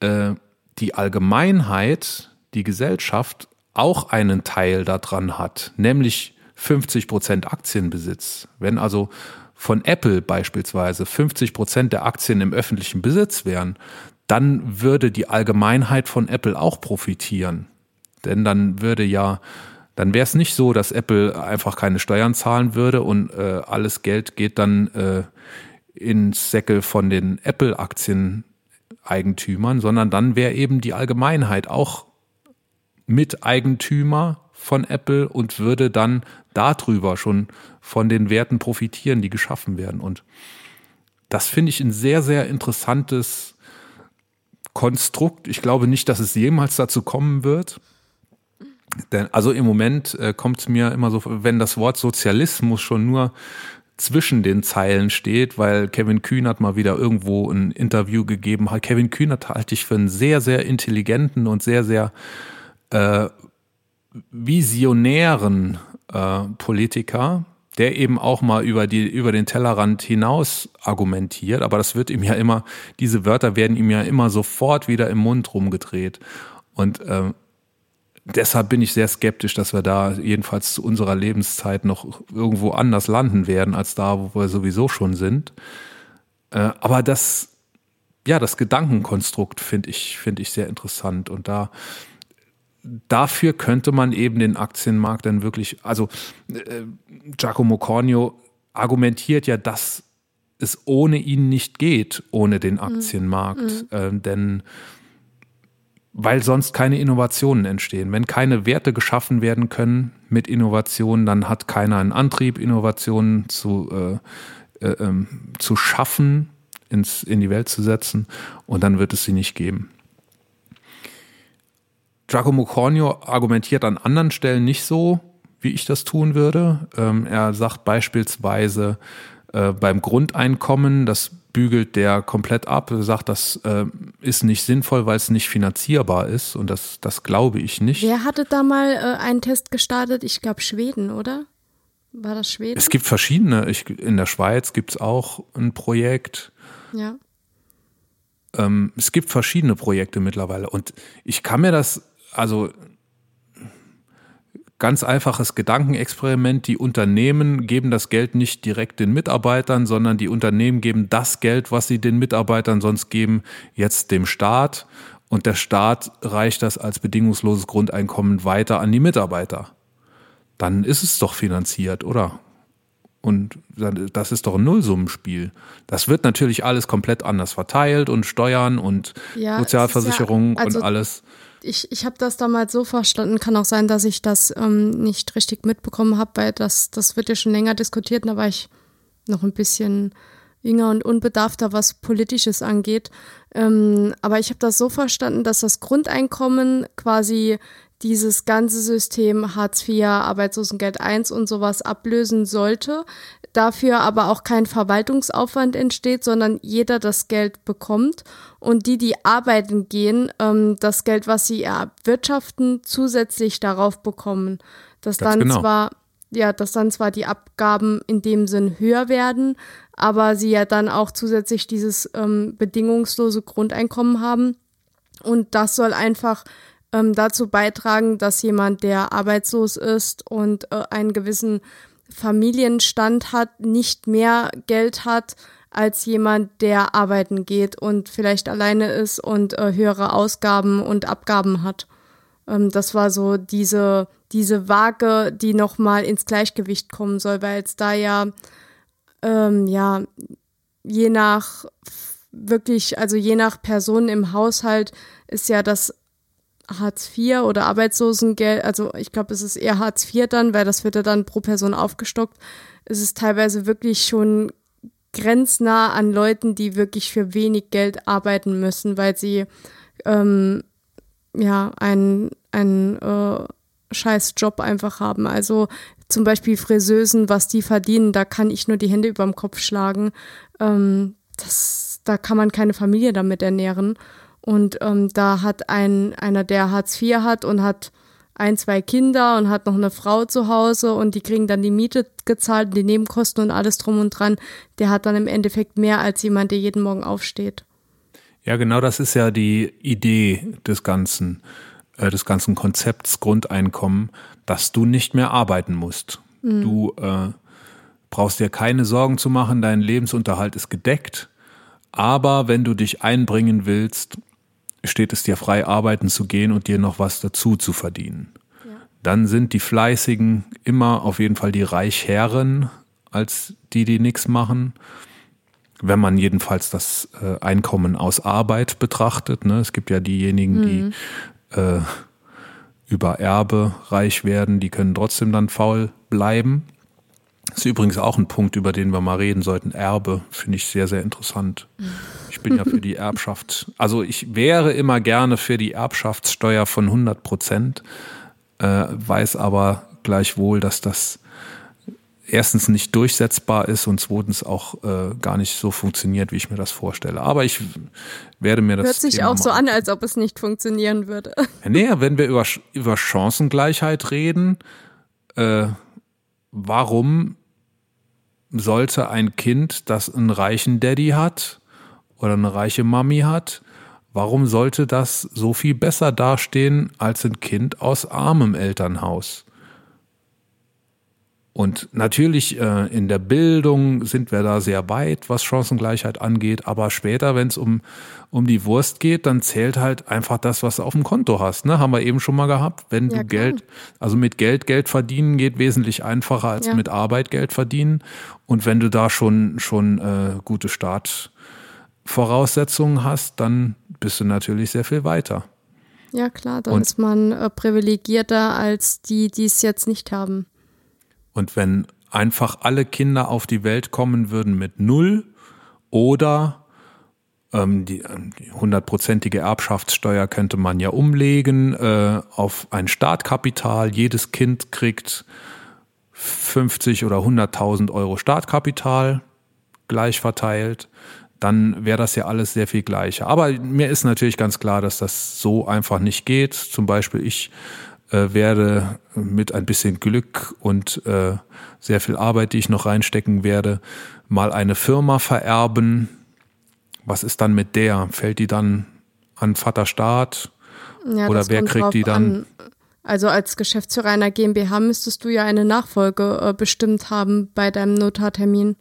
äh, die Allgemeinheit, die Gesellschaft auch einen Teil daran hat, nämlich 50 Prozent Aktienbesitz. Wenn also von Apple beispielsweise 50 Prozent der Aktien im öffentlichen Besitz wären, dann würde die Allgemeinheit von Apple auch profitieren. Denn dann würde ja, dann wäre es nicht so, dass Apple einfach keine Steuern zahlen würde und äh, alles Geld geht dann äh, ins Säckel von den Apple-Aktien Eigentümern, sondern dann wäre eben die Allgemeinheit auch Miteigentümer von Apple und würde dann darüber schon von den Werten profitieren, die geschaffen werden. Und das finde ich ein sehr, sehr interessantes Konstrukt. Ich glaube nicht, dass es jemals dazu kommen wird. Denn also im Moment äh, kommt es mir immer so, wenn das Wort Sozialismus schon nur zwischen den Zeilen steht, weil Kevin Kühnert mal wieder irgendwo ein Interview gegeben hat. Kevin Kühnert halte ich für einen sehr, sehr intelligenten und sehr, sehr äh, visionären äh, Politiker, der eben auch mal über die über den Tellerrand hinaus argumentiert, aber das wird ihm ja immer diese Wörter werden ihm ja immer sofort wieder im Mund rumgedreht und äh, deshalb bin ich sehr skeptisch, dass wir da jedenfalls zu unserer Lebenszeit noch irgendwo anders landen werden, als da, wo wir sowieso schon sind. Äh, aber das, ja, das Gedankenkonstrukt finde ich, finde ich sehr interessant und da, dafür könnte man eben den Aktienmarkt dann wirklich, also äh, Giacomo Cornio argumentiert ja, dass es ohne ihn nicht geht, ohne den mhm. Aktienmarkt, mhm. äh, denn weil sonst keine Innovationen entstehen. Wenn keine Werte geschaffen werden können mit Innovationen, dann hat keiner einen Antrieb, Innovationen zu, äh, äh, äh, zu schaffen, ins, in die Welt zu setzen und dann wird es sie nicht geben. Giacomo Cornio argumentiert an anderen Stellen nicht so, wie ich das tun würde. Ähm, er sagt beispielsweise äh, beim Grundeinkommen, das bügelt der komplett ab, sagt, das äh, ist nicht sinnvoll, weil es nicht finanzierbar ist und das, das glaube ich nicht. Wer hatte da mal äh, einen Test gestartet? Ich glaube Schweden, oder? War das Schweden? Es gibt verschiedene. Ich, in der Schweiz gibt es auch ein Projekt. Ja. Ähm, es gibt verschiedene Projekte mittlerweile und ich kann mir das, also Ganz einfaches Gedankenexperiment. Die Unternehmen geben das Geld nicht direkt den Mitarbeitern, sondern die Unternehmen geben das Geld, was sie den Mitarbeitern sonst geben, jetzt dem Staat. Und der Staat reicht das als bedingungsloses Grundeinkommen weiter an die Mitarbeiter. Dann ist es doch finanziert, oder? Und das ist doch ein Nullsummenspiel. Das wird natürlich alles komplett anders verteilt und Steuern und ja, Sozialversicherung ja, also und alles ich, ich habe das damals so verstanden, kann auch sein, dass ich das ähm, nicht richtig mitbekommen habe, weil das, das wird ja schon länger diskutiert, da war ich noch ein bisschen jünger und unbedarfter, was Politisches angeht. Ähm, aber ich habe das so verstanden, dass das Grundeinkommen quasi dieses ganze System Hartz IV, Arbeitslosengeld I und sowas ablösen sollte, dafür aber auch kein Verwaltungsaufwand entsteht, sondern jeder das Geld bekommt und die, die arbeiten gehen, ähm, das Geld, was sie erwirtschaften, zusätzlich darauf bekommen. Dass Ganz dann genau. zwar, ja, dass dann zwar die Abgaben in dem Sinn höher werden, aber sie ja dann auch zusätzlich dieses ähm, bedingungslose Grundeinkommen haben. Und das soll einfach ähm, dazu beitragen, dass jemand, der arbeitslos ist und äh, einen gewissen Familienstand hat, nicht mehr Geld hat als jemand, der arbeiten geht und vielleicht alleine ist und äh, höhere Ausgaben und Abgaben hat. Ähm, das war so diese, diese Waage, die nochmal ins Gleichgewicht kommen soll, weil es da ja, ähm, ja, je nach wirklich, also je nach Person im Haushalt ist ja das Hartz IV oder Arbeitslosengeld, also ich glaube, es ist eher Hartz IV dann, weil das wird ja dann pro Person aufgestockt. Es ist teilweise wirklich schon grenznah an Leuten, die wirklich für wenig Geld arbeiten müssen, weil sie ähm, ja einen, einen äh, scheiß Job einfach haben. Also zum Beispiel Friseusen, was die verdienen, da kann ich nur die Hände über dem Kopf schlagen. Ähm, das, da kann man keine Familie damit ernähren. Und ähm, da hat ein, einer, der Hartz IV hat und hat ein, zwei Kinder und hat noch eine Frau zu Hause und die kriegen dann die Miete gezahlt, die Nebenkosten und alles drum und dran, der hat dann im Endeffekt mehr als jemand, der jeden Morgen aufsteht. Ja, genau das ist ja die Idee des Ganzen, äh, des ganzen Konzepts Grundeinkommen, dass du nicht mehr arbeiten musst. Du äh, brauchst dir keine Sorgen zu machen, dein Lebensunterhalt ist gedeckt. Aber wenn du dich einbringen willst, steht es dir frei, arbeiten zu gehen und dir noch was dazu zu verdienen. Dann sind die Fleißigen immer auf jeden Fall die Reichherren als die, die nichts machen. Wenn man jedenfalls das äh, Einkommen aus Arbeit betrachtet. Ne? Es gibt ja diejenigen, die äh, über Erbe reich werden, die können trotzdem dann faul bleiben. Das ist übrigens auch ein Punkt, über den wir mal reden sollten. Erbe finde ich sehr, sehr interessant. Ich bin ja für die [LAUGHS] Erbschaft. Also ich wäre immer gerne für die Erbschaftssteuer von 100 Prozent, äh, weiß aber gleichwohl, dass das erstens nicht durchsetzbar ist und zweitens auch äh, gar nicht so funktioniert, wie ich mir das vorstelle. Aber ich werde mir das. Hört sich Thema auch so an, als ob es nicht funktionieren würde. ja, nee, wenn wir über, über Chancengleichheit reden, äh, warum sollte ein Kind, das einen reichen Daddy hat oder eine reiche Mami hat, warum sollte das so viel besser dastehen als ein Kind aus armem Elternhaus? Und natürlich äh, in der Bildung sind wir da sehr weit, was Chancengleichheit angeht. Aber später, wenn es um, um die Wurst geht, dann zählt halt einfach das, was du auf dem Konto hast. Ne? Haben wir eben schon mal gehabt. Wenn Ja, du klar. Geld, also mit Geld Geld verdienen geht wesentlich einfacher als Ja. mit Arbeit Geld verdienen. Und wenn du da schon, schon äh, gute Startvoraussetzungen hast, dann bist du natürlich sehr viel weiter. Ja, klar, dann Und- ist man äh, privilegierter als die, die es jetzt nicht haben. Und wenn einfach alle Kinder auf die Welt kommen würden mit null oder ähm, die ähm, hundertprozentige Erbschaftssteuer könnte man ja umlegen äh, auf ein Startkapital. Jedes Kind kriegt 50 oder 100.000 Euro Startkapital gleich verteilt. Dann wäre das ja alles sehr viel gleicher. Aber mir ist natürlich ganz klar, dass das so einfach nicht geht. Zum Beispiel ich äh, werde mit ein bisschen Glück und äh, sehr viel Arbeit, die ich noch reinstecken werde, mal eine Firma vererben. Was ist dann mit der? Fällt die dann an Vater Staat? Ja, Oder wer kriegt die dann? An. Also als Geschäftsführer einer GmbH müsstest du ja eine Nachfolge äh, bestimmt haben bei deinem Notartermin.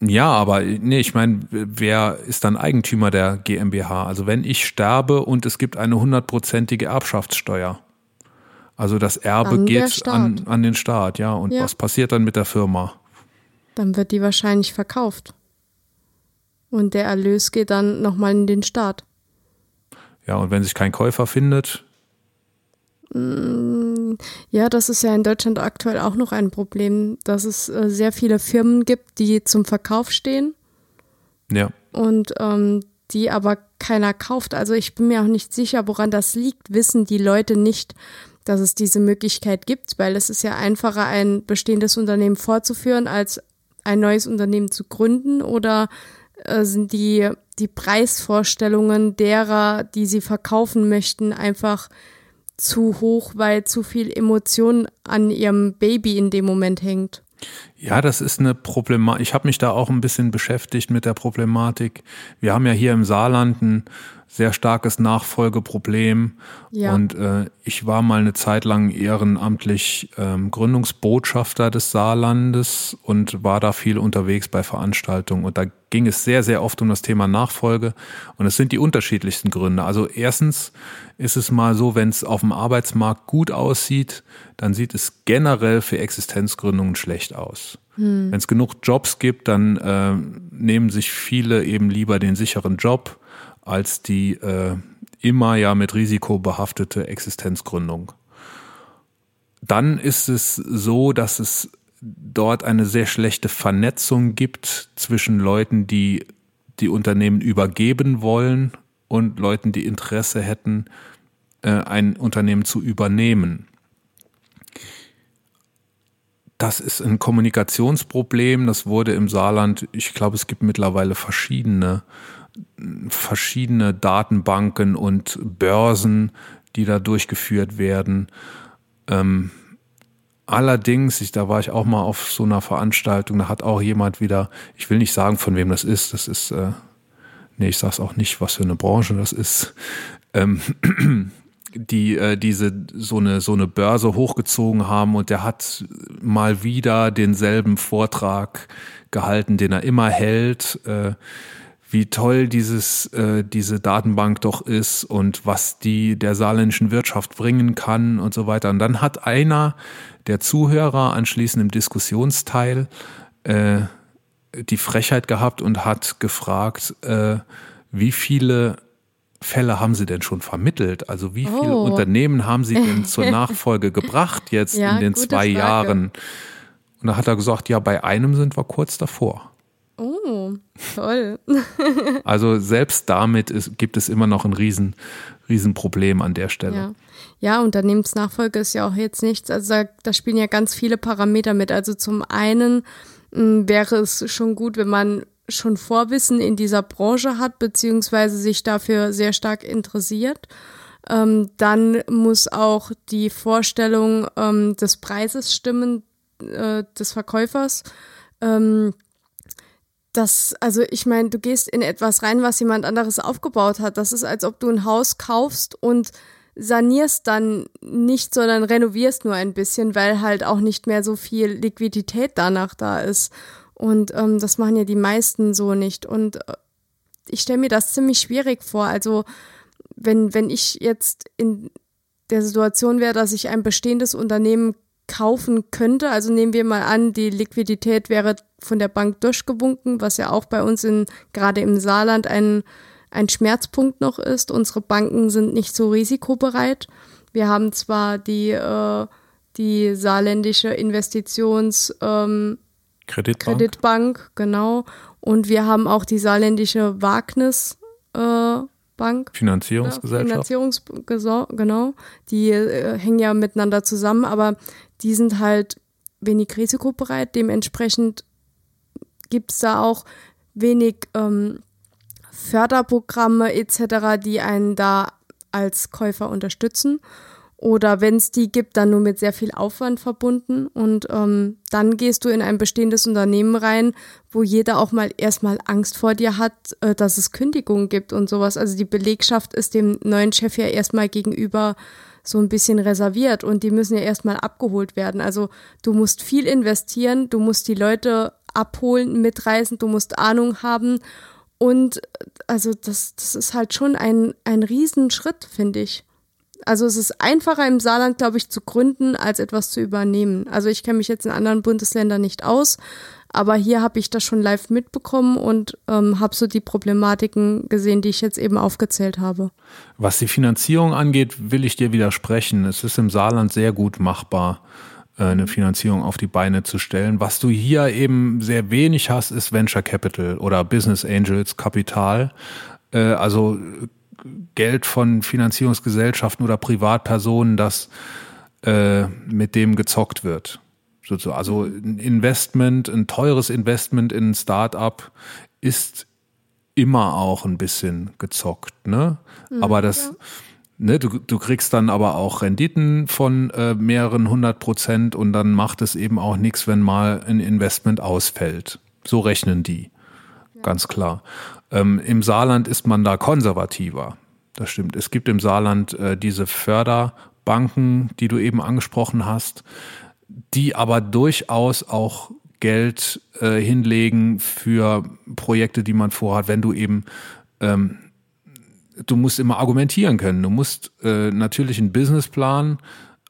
Ja, aber nee, ich meine, wer ist dann Eigentümer der GmbH? Also wenn ich sterbe und es gibt eine hundertprozentige Erbschaftssteuer. Also das Erbe An der geht an, an den Staat, ja. Und Ja. was passiert dann mit der Firma? Dann wird die wahrscheinlich verkauft. Und der Erlös geht dann nochmal in den Staat. Ja, und wenn sich kein Käufer findet, Ja, das ist ja in Deutschland aktuell auch noch ein Problem, dass es äh, sehr viele Firmen gibt, die zum Verkauf stehen ja. und ähm, die aber keiner kauft. Also ich bin mir auch nicht sicher, woran das liegt. Wissen die Leute nicht, dass es diese Möglichkeit gibt, weil es ist ja einfacher, ein bestehendes Unternehmen fortzuführen, als ein neues Unternehmen zu gründen oder äh, sind die, die Preisvorstellungen derer, die sie verkaufen möchten, einfach zu hoch, weil zu viel Emotion an ihrem Baby in dem Moment hängt. Ja, das ist eine Problematik. Ich habe mich da auch ein bisschen beschäftigt mit der Problematik. Wir haben ja hier im Saarland ein sehr starkes Nachfolgeproblem. Ja. Und äh, ich war mal eine Zeit lang ehrenamtlich ähm, Gründungsbotschafter des Saarlandes und war da viel unterwegs bei Veranstaltungen. Und da ging es sehr, sehr oft um das Thema Nachfolge. Und es sind die unterschiedlichsten Gründe. Also erstens ist es mal so, wenn es auf dem Arbeitsmarkt gut aussieht, dann sieht es generell für Existenzgründungen schlecht aus. Hm. Wenn es genug Jobs gibt, dann äh, nehmen sich viele eben lieber den sicheren Job als die äh, immer ja mit Risiko behaftete Existenzgründung. Dann ist es so, dass es dort eine sehr schlechte Vernetzung gibt zwischen Leuten, die die Unternehmen übergeben wollen und Leuten, die Interesse hätten, äh, ein Unternehmen zu übernehmen. Das ist ein Kommunikationsproblem. Das wurde im Saarland, ich glaube, es gibt mittlerweile verschiedene verschiedene Datenbanken und Börsen, die da durchgeführt werden. Ähm, allerdings, ich, da war ich auch mal auf so einer Veranstaltung, da hat auch jemand wieder, ich will nicht sagen, von wem das ist, das ist, äh, nee, ich sag's auch nicht, was für eine Branche das ist, ähm, [CLEARS THROAT] die äh, diese so eine so eine Börse hochgezogen haben und der hat mal wieder denselben Vortrag gehalten, den er immer hält. Äh, wie toll dieses, äh, diese Datenbank doch ist und was die der saarländischen Wirtschaft bringen kann und so weiter. Und dann hat einer der Zuhörer anschließend im Diskussionsteil äh, die Frechheit gehabt und hat gefragt, äh, wie viele Fälle haben Sie denn schon vermittelt? Also wie viele oh. Unternehmen haben Sie denn zur [LAUGHS] Nachfolge gebracht jetzt ja, in den zwei Frage. Jahren? Und da hat er gesagt, ja, bei einem sind wir kurz davor. Toll. [LAUGHS] also selbst damit ist, gibt es immer noch ein riesen, riesen Problem an der Stelle. Ja. ja, Unternehmensnachfolge ist ja auch jetzt nichts. Also da, da spielen ja ganz viele Parameter mit. Also zum einen mh, hm, wäre es schon gut, wenn man schon Vorwissen in dieser Branche hat, beziehungsweise sich dafür sehr stark interessiert. Ähm, dann muss auch die Vorstellung ähm, des Preises stimmen, äh, des Verkäufers. Ähm, das, also ich meine, du gehst in etwas rein, was jemand anderes aufgebaut hat. Das ist, als ob du ein Haus kaufst und sanierst dann nicht, sondern renovierst nur ein bisschen, weil halt auch nicht mehr so viel Liquidität danach da ist. Und ähm, das machen ja die meisten so nicht. Und äh, ich stelle mir das ziemlich schwierig vor. Also wenn, wenn ich jetzt in der Situation wäre, dass ich ein bestehendes Unternehmen kaufen könnte. Also nehmen wir mal an, die Liquidität wäre von der Bank durchgewunken, was ja auch bei uns in, gerade im Saarland ein, ein Schmerzpunkt noch ist. Unsere Banken sind nicht so risikobereit. Wir haben zwar die, äh, die saarländische Investitions ähm, Kreditbank. Kreditbank, genau. Und wir haben auch die saarländische Wagnis äh, Bank. Finanzierungsgesellschaft. Finanzierungs genau. Die äh, hängen ja miteinander zusammen, aber die sind halt wenig risikobereit. Dementsprechend gibt es da auch wenig ähm, Förderprogramme etc., die einen da als Käufer unterstützen. Oder wenn es die gibt, dann nur mit sehr viel Aufwand verbunden. Und ähm, dann gehst du in ein bestehendes Unternehmen rein, wo jeder auch mal erstmal Angst vor dir hat, äh, dass es Kündigungen gibt und sowas. Also die Belegschaft ist dem neuen Chef ja erstmal gegenüber so ein bisschen reserviert und die müssen ja erstmal abgeholt werden. Also du musst viel investieren, du musst die Leute abholen, mitreißen, du musst Ahnung haben. Und also das, das ist halt schon ein, ein Riesenschritt, finde ich. Also es ist einfacher im Saarland, glaube ich, zu gründen, als etwas zu übernehmen. Also ich kenne mich jetzt in anderen Bundesländern nicht aus, aber hier habe ich das schon live mitbekommen und ähm, habe so die Problematiken gesehen, die ich jetzt eben aufgezählt habe. Was die Finanzierung angeht, will ich dir widersprechen. Es ist im Saarland sehr gut machbar, äh, eine Finanzierung auf die Beine zu stellen. Was du hier eben sehr wenig hast, ist Venture Capital oder Business Angels Kapital. äh, also Geld von Finanzierungsgesellschaften oder Privatpersonen, das äh, mit dem gezockt wird. Also ein Investment, ein teures Investment in ein Startup ist immer auch ein bisschen gezockt, ne? Mhm, aber das, ja. ne, du, du kriegst dann aber auch Renditen von äh, mehreren hundert Prozent und dann macht es eben auch nichts, wenn mal ein Investment ausfällt. So rechnen die. Ja. Ganz klar. Ähm, Im Saarland ist man da konservativer. Das stimmt. Es gibt im Saarland äh, diese Förderbanken, die du eben angesprochen hast, die aber durchaus auch Geld äh, hinlegen für Projekte, die man vorhat, wenn du eben ähm, du musst immer argumentieren können. Du musst äh, natürlich einen Businessplan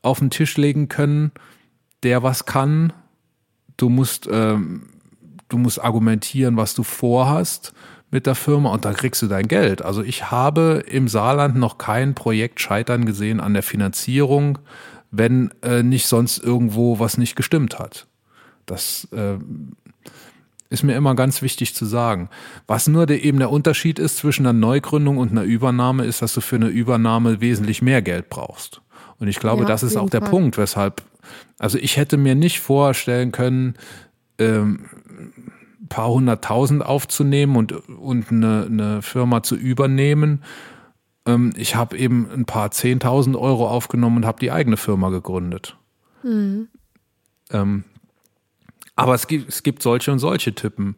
auf den Tisch legen können, der was kann. Du musst, ähm, du musst argumentieren, was du vorhast mit der Firma und da kriegst du dein Geld. Also ich habe im Saarland noch kein Projekt scheitern gesehen an der Finanzierung, wenn äh, nicht sonst irgendwo was nicht gestimmt hat. Das äh, ist mir immer ganz wichtig zu sagen. Was nur der, eben der Unterschied ist zwischen einer Neugründung und einer Übernahme, ist, dass du für eine Übernahme wesentlich mehr Geld brauchst. Und ich glaube, ja, das ist auch der Fall. Punkt, weshalb, also ich hätte mir nicht vorstellen können, ähm, ein paar hunderttausend aufzunehmen und, und eine, eine Firma zu übernehmen. Ähm, ich habe eben ein paar zehntausend Euro aufgenommen und habe die eigene Firma gegründet. Mhm. Ähm, aber es gibt, es gibt solche und solche Typen.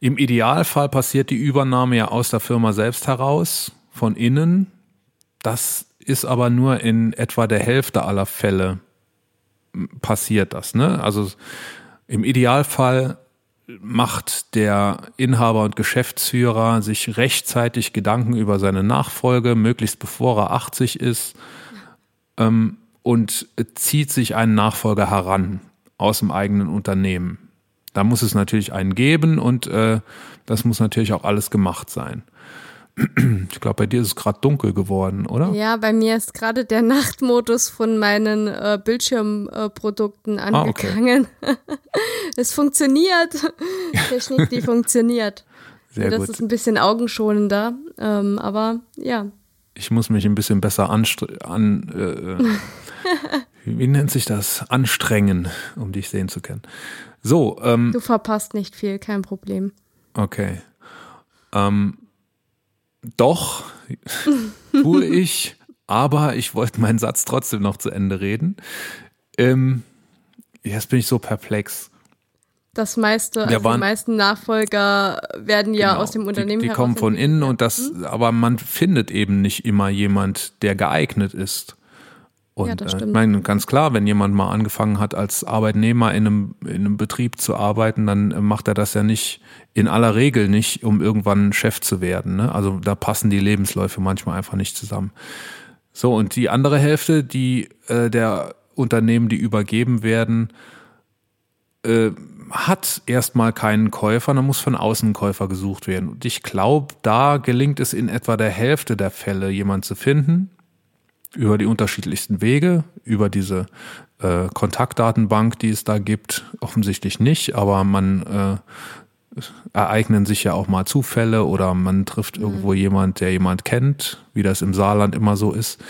Im Idealfall passiert die Übernahme ja aus der Firma selbst heraus, von innen. Das ist aber nur in etwa der Hälfte aller Fälle passiert das. Ne? Also im Idealfall macht der Inhaber und Geschäftsführer sich rechtzeitig Gedanken über seine Nachfolge, möglichst bevor er 80 ist, ähm, und zieht sich einen Nachfolger heran aus dem eigenen Unternehmen. Da muss es natürlich einen geben und äh, das muss natürlich auch alles gemacht sein. [CLEARS THROAT] Ich glaube, bei dir ist es gerade dunkel geworden, oder? Ja, bei mir ist gerade der Nachtmodus von meinen äh, Bildschirmprodukten angegangen. Ah, okay. [LAUGHS] es funktioniert. [LAUGHS] Technik, die funktioniert. Sehr das gut. ist ein bisschen augenschonender, ähm, aber ja. Ich muss mich ein bisschen besser an, äh, äh [LAUGHS] wie nennt sich das? Anstrengen, um dich sehen zu können. So. Ähm, du verpasst nicht viel, kein Problem. Okay. Ähm, doch, tue [LAUGHS] ich, aber ich wollte meinen Satz trotzdem noch zu Ende reden. Ähm, jetzt bin ich so perplex. Das meiste, also waren, die meisten Nachfolger werden ja genau, aus dem Unternehmen Die, die kommen von innen und das, mhm. aber man findet eben nicht immer jemand, der geeignet ist. Und ja, das äh, ich meine, ganz klar, wenn jemand mal angefangen hat, als Arbeitnehmer in einem, in einem Betrieb zu arbeiten, dann äh, macht er das ja nicht, in aller Regel nicht, um irgendwann Chef zu werden. Ne? Also da passen die Lebensläufe manchmal einfach nicht zusammen. So, und die andere Hälfte, die äh, der Unternehmen, die übergeben werden, äh, hat erstmal keinen Käufer, dann muss von außen ein Käufer gesucht werden. Und ich glaube, da gelingt es in etwa der Hälfte der Fälle, jemand zu finden, über die unterschiedlichsten Wege, über diese äh, Kontaktdatenbank, die es da gibt, offensichtlich nicht, aber man äh, ereignen sich ja auch mal Zufälle oder man trifft mhm. irgendwo jemand, der jemand kennt, wie das im Saarland immer so ist.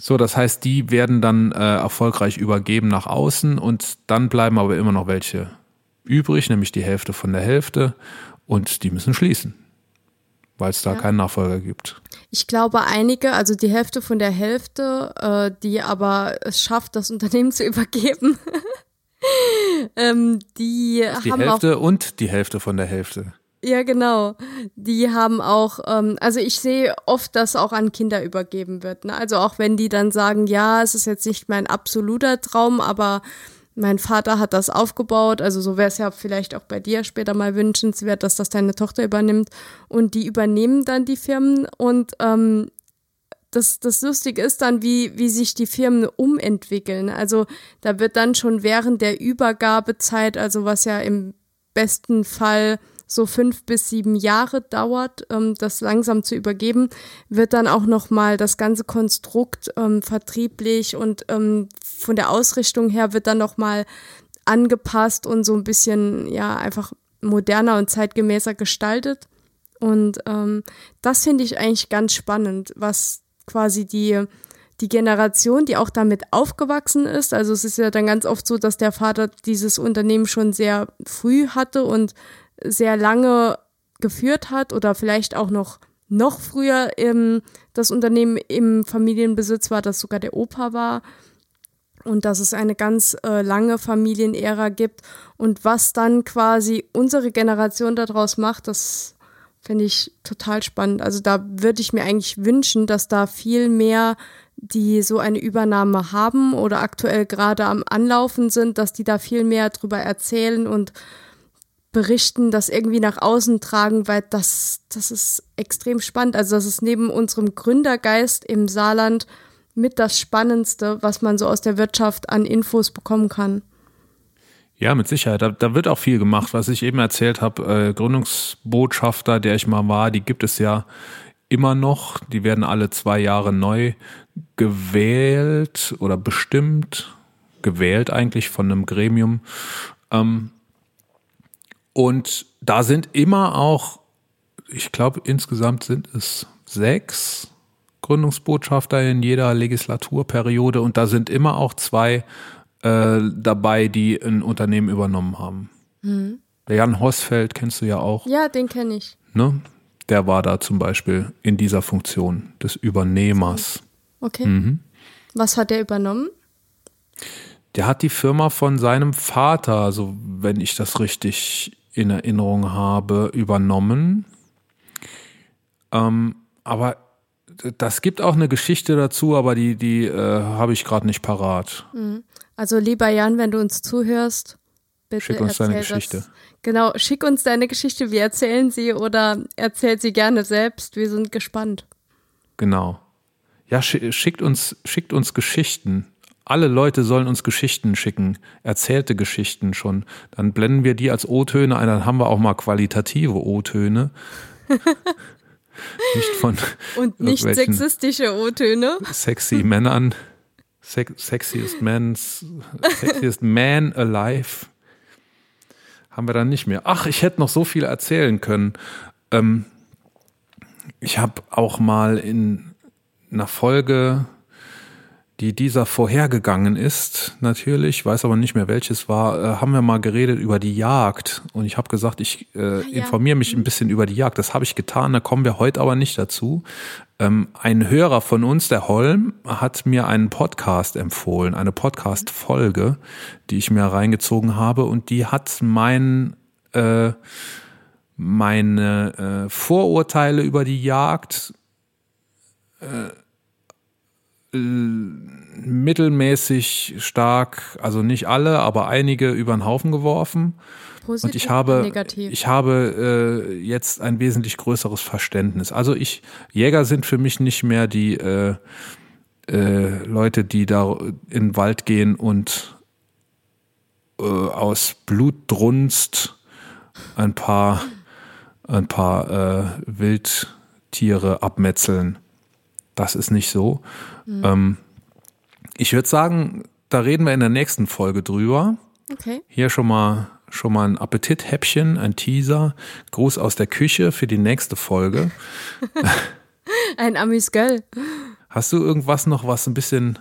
So, das heißt, die werden dann äh, erfolgreich übergeben nach außen und dann bleiben aber immer noch welche übrig, nämlich die Hälfte von der Hälfte und die müssen schließen weil es da ja. keinen Nachfolger gibt. Ich glaube, einige, also die Hälfte von der Hälfte, äh, die aber es schafft, das Unternehmen zu [LAUGHS] übergeben, ähm, die, die haben Hälfte auch, und die Hälfte von der Hälfte. Ja, genau. Die haben auch, ähm, also ich sehe oft, dass auch an Kinder übergeben wird. Ne? Also auch wenn die dann sagen, ja, es ist jetzt nicht mein absoluter Traum, aber mein Vater hat das aufgebaut, also so wäre es ja vielleicht auch bei dir später mal wünschenswert, dass das deine Tochter übernimmt. Und die übernehmen dann die Firmen und ähm, das, das Lustige ist dann, wie, wie sich die Firmen umentwickeln. Also da wird dann schon während der Übergabezeit, also was ja im besten Fall so fünf bis sieben Jahre dauert, ähm, das langsam zu übergeben, wird dann auch nochmal das ganze Konstrukt ähm, vertrieblich und ähm, von der Ausrichtung her wird dann nochmal angepasst und so ein bisschen, ja, einfach moderner und zeitgemäßer gestaltet. Und ähm, das finde ich eigentlich ganz spannend, was quasi die, die Generation, die auch damit aufgewachsen ist. Also es ist ja dann ganz oft so, dass der Vater dieses Unternehmen schon sehr früh hatte und sehr lange geführt hat oder vielleicht auch noch noch früher im, das Unternehmen im Familienbesitz war, das sogar der Opa war und dass es eine ganz äh, lange Familienära gibt und was dann quasi unsere Generation daraus macht, das finde ich total spannend. Also da würde ich mir eigentlich wünschen, dass da viel mehr, die so eine Übernahme haben oder aktuell gerade am Anlaufen sind, dass die da viel mehr drüber erzählen und berichten, das irgendwie nach außen tragen, weil das, das ist extrem spannend. Also das ist neben unserem Gründergeist im Saarland mit das Spannendste, was man so aus der Wirtschaft an Infos bekommen kann. Ja, mit Sicherheit. Da, da wird auch viel gemacht. Was ich eben erzählt habe, äh, Gründungsbotschafter, der ich mal war, die gibt es ja immer noch. Die werden alle zwei Jahre neu gewählt oder bestimmt, gewählt eigentlich von einem Gremium. Ähm, und da sind immer auch, ich glaube, insgesamt sind es sechs Gründungsbotschafter in jeder Legislaturperiode und da sind immer auch zwei äh, dabei, die ein Unternehmen übernommen haben. Mhm. Der Jan Hosfeld kennst du ja auch. Ja, den kenne ich. Ne? Der war da zum Beispiel in dieser Funktion des Übernehmers. Okay. Mhm. Was hat er übernommen? Der hat die Firma von seinem Vater, also wenn ich das richtig in Erinnerung habe, übernommen. Ähm, aber das gibt auch eine Geschichte dazu, aber die, die äh, habe ich gerade nicht parat. Mhm. Also lieber Jan, wenn du uns zuhörst, bitte schick uns deine Geschichte. Das. Genau, schick uns deine Geschichte. Wir erzählen sie oder erzähl sie gerne selbst. Wir sind gespannt. Genau. Ja, schickt uns, schickt uns Geschichten. Alle Leute sollen uns Geschichten schicken, erzählte Geschichten schon. Dann blenden wir die als O-Töne ein, dann haben wir auch mal qualitative O-Töne. [LAUGHS] nicht von und nicht sexistische O-Töne. Sexy Männern. Sexiest Man's, Sexiest Man Alive. Haben wir dann nicht mehr. Ach, ich hätte noch so viel erzählen können. Ähm, ich habe auch mal in einer Folge die dieser vorhergegangen ist, natürlich, weiß aber nicht mehr welches war, äh, haben wir mal geredet über die Jagd. Und ich habe gesagt, ich äh, ah, ja. informiere mich ein bisschen über die Jagd. Das habe ich getan, da kommen wir heute aber nicht dazu. Ähm, ein Hörer von uns, der Holm, hat mir einen Podcast empfohlen, eine Podcast-Folge, die ich mir reingezogen habe. Und die hat mein, äh, meine äh, Vorurteile über die Jagd äh, mittelmäßig stark, also nicht alle, aber einige über den Haufen geworfen. Positiv und ich habe, negativ? ich habe äh, jetzt ein wesentlich größeres Verständnis. Also ich, Jäger sind für mich nicht mehr die äh, äh, Leute, die da in den Wald gehen und äh, aus Blutdrunst ein paar, ein paar äh, Wildtiere abmetzeln. Das ist nicht so. Mhm. Ähm, ich würde sagen, da reden wir in der nächsten Folge drüber. Okay. Hier schon mal schon mal ein Appetithäppchen, ein Teaser, Gruß aus der Küche für die nächste Folge. [LAUGHS] ein Amüsgöl. Hast du irgendwas noch, was ein bisschen.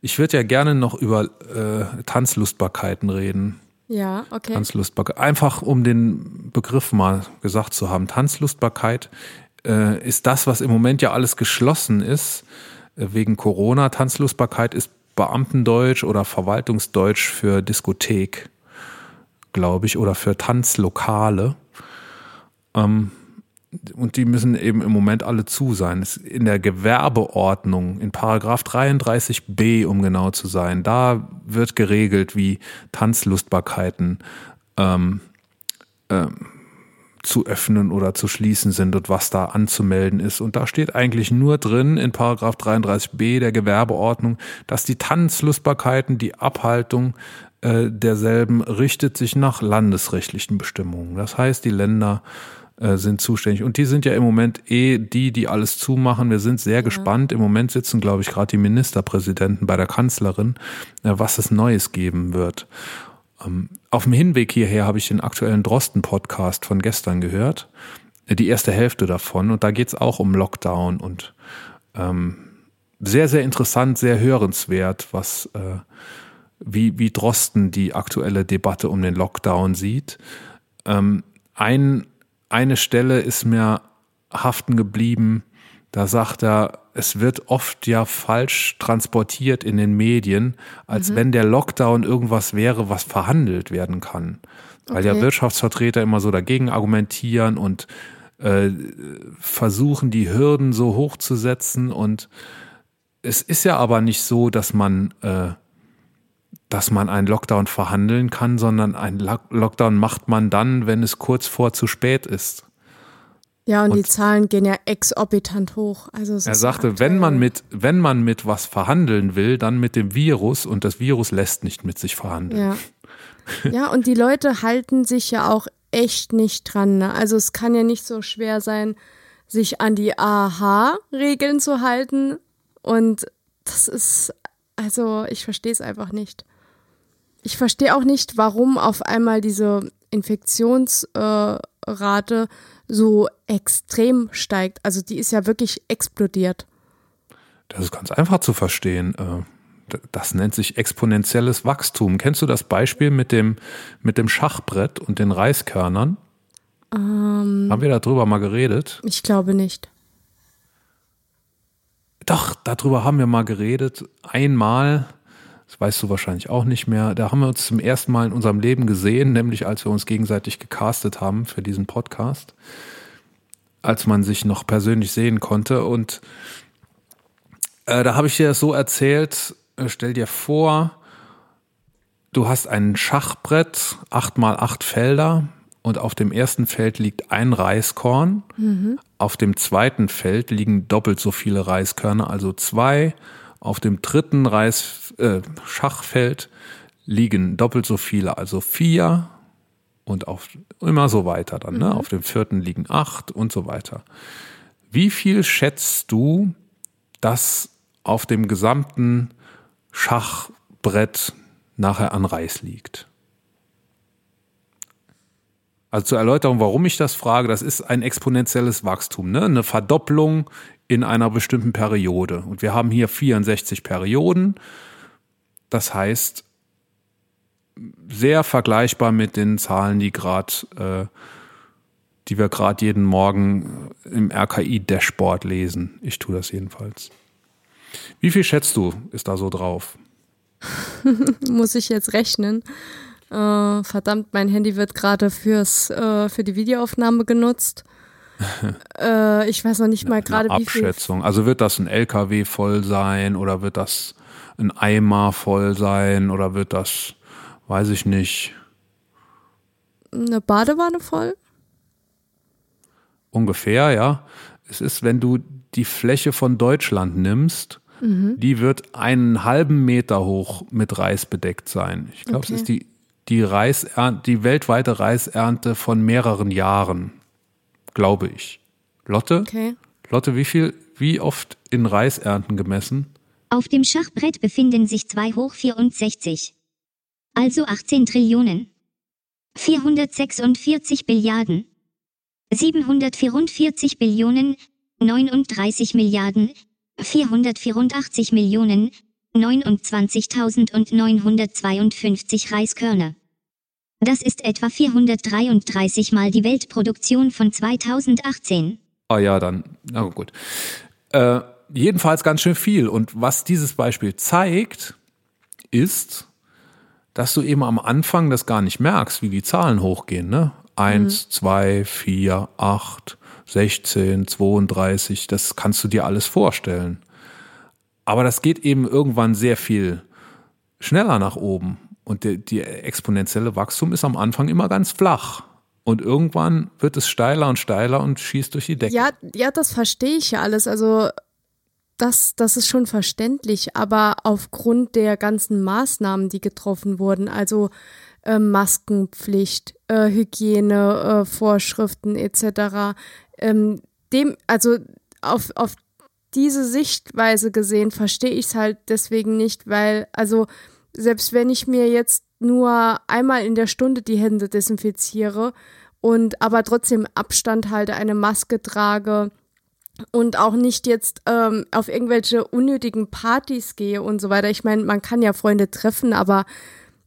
Ich würde ja gerne noch über äh, Tanzlustbarkeiten reden. Ja, okay. Tanzlustbarkeit. Einfach um den Begriff mal gesagt zu haben. Tanzlustbarkeit äh, ist das, was im Moment ja alles geschlossen ist äh, wegen Corona. Tanzlustbarkeit ist Beamtendeutsch oder Verwaltungsdeutsch für Diskothek, glaube ich, oder für Tanzlokale. Ähm, und die müssen eben im Moment alle zu sein. In der Gewerbeordnung, in Paragraph 33b, um genau zu sein, da wird geregelt, wie Tanzlustbarkeiten ähm, ähm, zu öffnen oder zu schließen sind und was da anzumelden ist. Und da steht eigentlich nur drin in Paragraph 33b der Gewerbeordnung, dass die Tanzlustbarkeiten, die Abhaltung äh, derselben richtet sich nach landesrechtlichen Bestimmungen. Das heißt, die Länder äh, sind zuständig. Und die sind ja im Moment eh die, die alles zumachen. Wir sind sehr ja. gespannt. Im Moment sitzen, glaube ich, gerade die Ministerpräsidenten bei der Kanzlerin, äh, was es Neues geben wird. Auf dem Hinweg hierher habe ich den aktuellen Drosten-Podcast von gestern gehört. die erste Hälfte davon. Und da geht es auch um Lockdown und ähm, sehr, sehr interessant, sehr hörenswert, was äh, wie, wie Drosten die aktuelle Debatte um den Lockdown sieht. Ähm, ein, eine Stelle ist mir haften geblieben, da sagt er, es wird oft ja falsch transportiert in den Medien, als mhm. wenn der Lockdown irgendwas wäre, was verhandelt werden kann. Weil okay. ja Wirtschaftsvertreter immer so dagegen argumentieren und äh, versuchen, die Hürden so hoch zu setzen. Und es ist ja aber nicht so, dass man, äh, dass man einen Lockdown verhandeln kann, sondern einen Lockdown macht man dann, wenn es kurz vor zu spät ist. Ja, und, und, die Zahlen gehen ja exorbitant hoch. Also er sagte, wenn man mit, wenn man mit was verhandeln will, dann mit dem Virus und das Virus lässt nicht mit sich verhandeln. Ja. [LAUGHS] ja, und die Leute halten sich ja auch echt nicht dran. Ne? Also es kann ja nicht so schwer sein, sich an die AHA-Regeln zu halten. Und das ist, also ich verstehe es einfach nicht. Ich verstehe auch nicht, warum auf einmal diese Infektionsrate äh, so extrem steigt. Also die ist ja wirklich explodiert. Das ist ganz einfach zu verstehen. Äh, das nennt sich exponentielles Wachstum. Kennst du das Beispiel mit dem, mit dem Schachbrett und den Reiskörnern? Ähm, Haben wir darüber mal geredet? Ich glaube nicht. Doch, darüber haben wir mal geredet. Einmal, das weißt du wahrscheinlich auch nicht mehr. Da haben wir uns zum ersten Mal in unserem Leben gesehen, nämlich als wir uns gegenseitig gecastet haben für diesen Podcast, als man sich noch persönlich sehen konnte. Und äh, da habe ich dir das so erzählt, äh, stell dir vor, du hast ein Schachbrett, acht mal acht Felder, und auf dem ersten Feld liegt ein Reiskorn. Mhm. Auf dem zweiten Feld liegen doppelt so viele Reiskörner, also zwei. Auf dem dritten Reis, äh, Schachfeld liegen doppelt so viele, also vier und auf immer so weiter dann. Ne? Mhm. Auf dem vierten liegen acht und so weiter. Wie viel schätzt du, dass auf dem gesamten Schachbrett nachher an Reis liegt? Also zur Erläuterung, warum ich das frage, das ist ein exponentielles Wachstum, ne? eine Verdopplung in einer bestimmten Periode. Und wir haben hier 64 Perioden. Das heißt, sehr vergleichbar mit den Zahlen, die gerade, äh, die wir gerade jeden Morgen im RKI-Dashboard lesen. Ich tue das jedenfalls. Wie viel schätzt du, ist da so drauf? [LAUGHS] Muss ich jetzt rechnen? Äh, verdammt, mein Handy wird gerade fürs äh, für die Videoaufnahme genutzt. [LAUGHS] äh, ich weiß noch nicht mal gerade wie viel. Abschätzung. Also wird das ein LKW voll sein oder wird das ein Eimer voll sein oder wird das, weiß ich nicht. Eine Badewanne voll? Ungefähr, ja. Es ist, wenn du die Fläche von Deutschland nimmst, mhm. die wird einen halben Meter hoch mit Reis bedeckt sein. Ich glaube, okay. es ist die die, Reisernte, die weltweite Reisernte von mehreren Jahren, glaube ich. Lotte? Okay. Lotte, wie viel, wie oft in Reisernten gemessen? Auf dem Schachbrett befinden sich 2 hoch 64. Also 18 Trillionen. 446 Billiarden. 744 Billionen, 39 Milliarden, 484 Millionen, 29.952 Reiskörner. Das ist etwa 433 mal die Weltproduktion von 2018. Ah ja, dann, na gut. Äh, jedenfalls ganz schön viel. Und was dieses Beispiel zeigt, ist, dass du eben am Anfang das gar nicht merkst, wie die Zahlen hochgehen. Ne? 1, mhm. 2, 4, 8, 16, 32, das kannst du dir alles vorstellen. Aber das geht eben irgendwann sehr viel schneller nach oben. Und die, die exponentielle Wachstum ist am Anfang immer ganz flach. Und irgendwann wird es steiler und steiler und schießt durch die Decke. Ja, ja, das verstehe ich ja alles. Also das, das ist schon verständlich, aber aufgrund der ganzen Maßnahmen, die getroffen wurden, also äh, Maskenpflicht, äh, Hygienevorschriften äh, etc., ähm, dem, also auf, auf diese Sichtweise gesehen, verstehe ich es halt deswegen nicht, weil, also selbst wenn ich mir jetzt nur einmal in der Stunde die Hände desinfiziere und aber trotzdem Abstand halte, eine Maske trage und auch nicht jetzt ähm, auf irgendwelche unnötigen Partys gehe und so weiter. Ich meine, man kann ja Freunde treffen, aber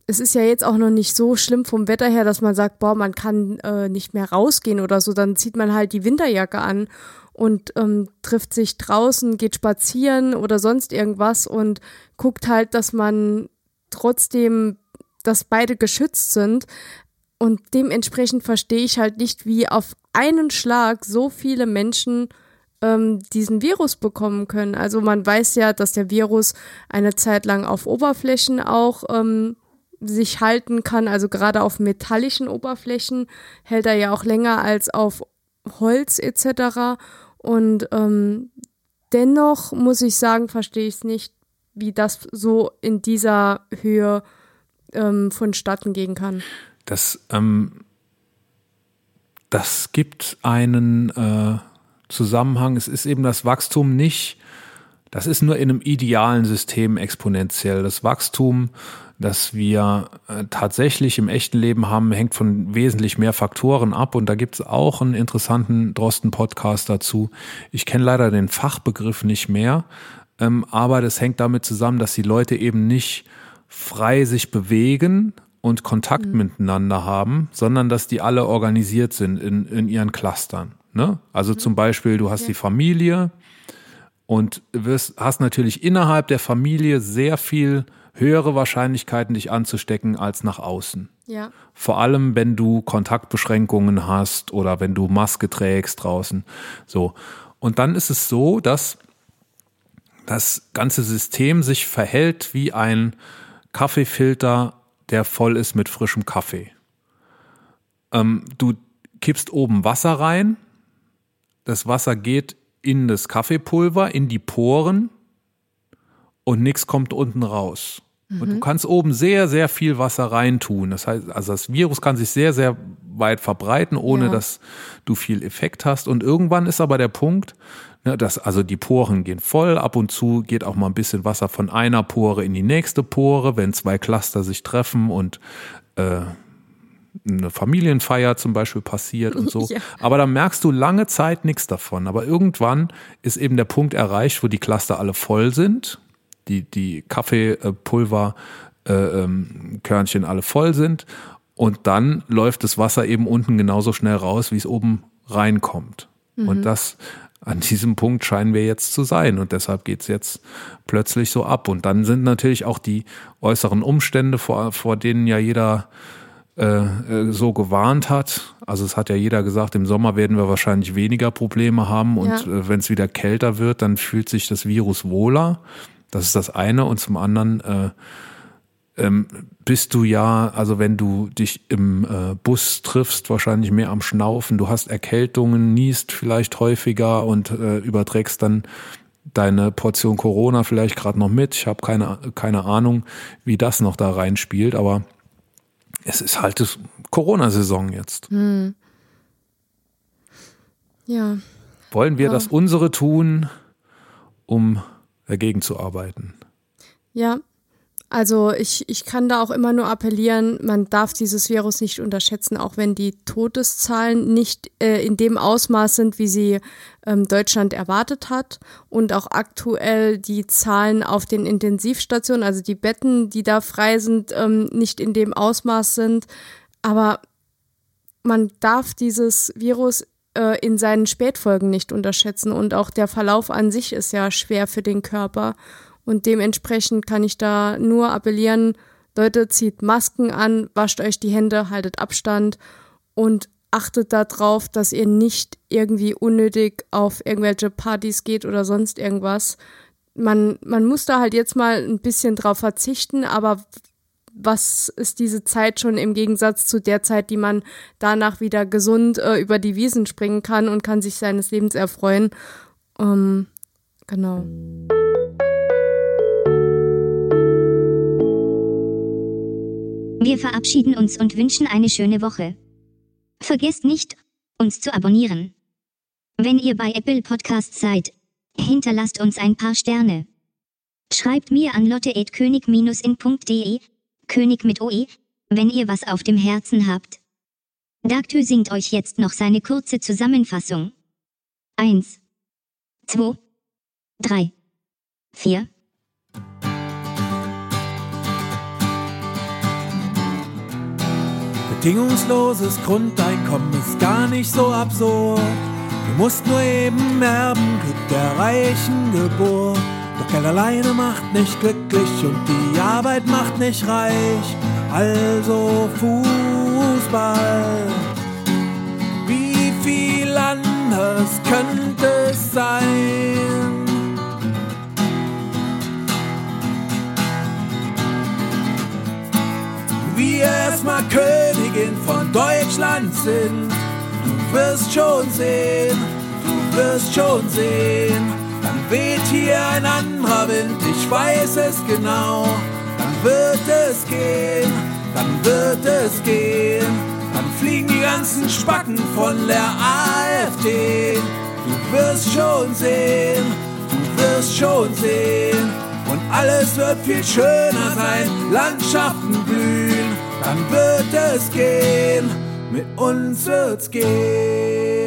es ist ja jetzt auch noch nicht so schlimm vom Wetter her, dass man sagt, boah, man kann äh, nicht mehr rausgehen oder so. Dann zieht man halt die Winterjacke an und ähm, trifft sich draußen, geht spazieren oder sonst irgendwas und guckt halt, dass man trotzdem, dass beide geschützt sind. Und dementsprechend verstehe ich halt nicht, wie auf einen Schlag so viele Menschen ähm, diesen Virus bekommen können. Also man weiß ja, dass der Virus eine Zeit lang auf Oberflächen auch ähm, sich halten kann, also gerade auf metallischen Oberflächen hält er ja auch länger als auf Holz etc. Und ähm, dennoch muss ich sagen, verstehe ich es nicht, wie das so in dieser Höhe ähm, vonstatten gehen kann. Das, ähm, das gibt einen äh, Zusammenhang. Es ist eben das Wachstum nicht, das ist nur in einem idealen System exponentiell. Das Wachstum, das wir äh, tatsächlich im echten Leben haben, hängt von wesentlich mehr Faktoren ab. Und da gibt es auch einen interessanten Drosten-Podcast dazu. Ich kenne leider den Fachbegriff nicht mehr, ähm, aber das hängt damit zusammen, dass die Leute eben nicht frei sich bewegen und Kontakt mhm. miteinander haben, sondern dass die alle organisiert sind in, in ihren Clustern. Ne? Also mhm. zum Beispiel, du hast okay. die Familie und wirst, hast natürlich innerhalb der Familie sehr viel höhere Wahrscheinlichkeiten, dich anzustecken, als nach außen. Ja. Vor allem, wenn du Kontaktbeschränkungen hast oder wenn du Maske trägst draußen. So. Und dann ist es so, dass das ganze System sich verhält wie ein Kaffeefilter, der voll ist mit frischem Kaffee. Ähm, du kippst oben Wasser rein, das Wasser geht in das Kaffeepulver, in die Poren und nichts kommt unten raus. Mhm. Und du mhm. kannst oben sehr, sehr viel Wasser reintun. Das heißt, also das Virus kann sich sehr, sehr weit verbreiten, ohne ja. dass du viel Effekt hast. Und irgendwann ist aber der Punkt, ne, dass also die Poren gehen voll. Ab und zu geht auch mal ein bisschen Wasser von einer Pore in die nächste Pore, wenn zwei Cluster sich treffen und äh, eine Familienfeier zum Beispiel passiert und [LAUGHS] so. Ja. Aber da merkst du lange Zeit nichts davon. Aber irgendwann ist eben der Punkt erreicht, wo die Cluster alle voll sind, die, die Kaffeepulverkörnchen äh, ähm, alle voll sind. Und dann läuft das Wasser eben unten genauso schnell raus, wie es oben reinkommt. Mhm. Und das an diesem Punkt scheinen wir jetzt zu sein. Und deshalb geht's jetzt plötzlich so ab. Und dann sind natürlich auch die äußeren Umstände, vor, vor denen ja jeder äh, äh, so gewarnt hat. Also es hat ja jeder gesagt, im Sommer werden wir wahrscheinlich weniger Probleme haben und ja. äh, wenn es wieder kälter wird, dann fühlt sich das Virus wohler. Das ist das eine. Und zum anderen äh, ähm, bist du ja, also wenn du dich im äh, Bus triffst, wahrscheinlich mehr am Schnaufen. Du hast Erkältungen, niest vielleicht häufiger und äh, überträgst dann deine Portion Corona vielleicht gerade noch mit. Ich habe keine, keine Ahnung, wie das noch da reinspielt, aber es ist halt Corona-Saison jetzt. Hm. Ja. Wollen wir ja. das unsere tun, um dagegen zu arbeiten? Ja, also ich, ich kann da auch immer nur appellieren, man darf dieses Virus nicht unterschätzen, auch wenn die Todeszahlen nicht äh, in dem Ausmaß sind, wie sie ähm, Deutschland erwartet hat. Und auch aktuell die Zahlen auf den Intensivstationen, also die Betten, die da frei sind, ähm, nicht in dem Ausmaß sind. Aber man darf dieses Virus äh, in seinen Spätfolgen nicht unterschätzen. Und auch der Verlauf an sich ist ja schwer für den Körper. Und dementsprechend kann ich da nur appellieren, Leute, zieht Masken an, wascht euch die Hände, haltet Abstand und achtet darauf, dass ihr nicht irgendwie unnötig auf irgendwelche Partys geht oder sonst irgendwas. Man, man muss da halt jetzt mal ein bisschen drauf verzichten, aber was ist diese Zeit schon im Gegensatz zu der Zeit, die man danach wieder gesund äh, über die Wiesen springen kann und kann sich seines Lebens erfreuen? Ähm, genau. Wir verabschieden uns und wünschen eine schöne Woche. Vergesst nicht, uns zu abonnieren. Wenn ihr bei Apple Podcasts seid, hinterlasst uns ein paar Sterne. Schreibt mir an lotte.könig-in.de, König mit OE, wenn ihr was auf dem Herzen habt. Dagtü singt euch jetzt noch seine kurze Zusammenfassung. 1, 2, 3, 4. Bedingungsloses Grundeinkommen ist gar nicht so absurd. Du musst nur eben erben, Glück der reichen Geburt. Doch Geld alleine macht nicht glücklich und die Arbeit macht nicht reich. Also Fußball. Wie viel anders könnte es sein? Wir erstmal Königin von Deutschland sind. Du wirst schon sehen, du wirst schon sehen. Dann weht hier ein anderer Wind, ich weiß es genau. Dann wird es gehen, dann wird es gehen. Dann fliegen die ganzen Spacken von der AfD. Du wirst schon sehen, du wirst schon sehen. Und alles wird viel schöner sein, Landschaften blühen. Dann wird es gehen, mit uns wird's gehen.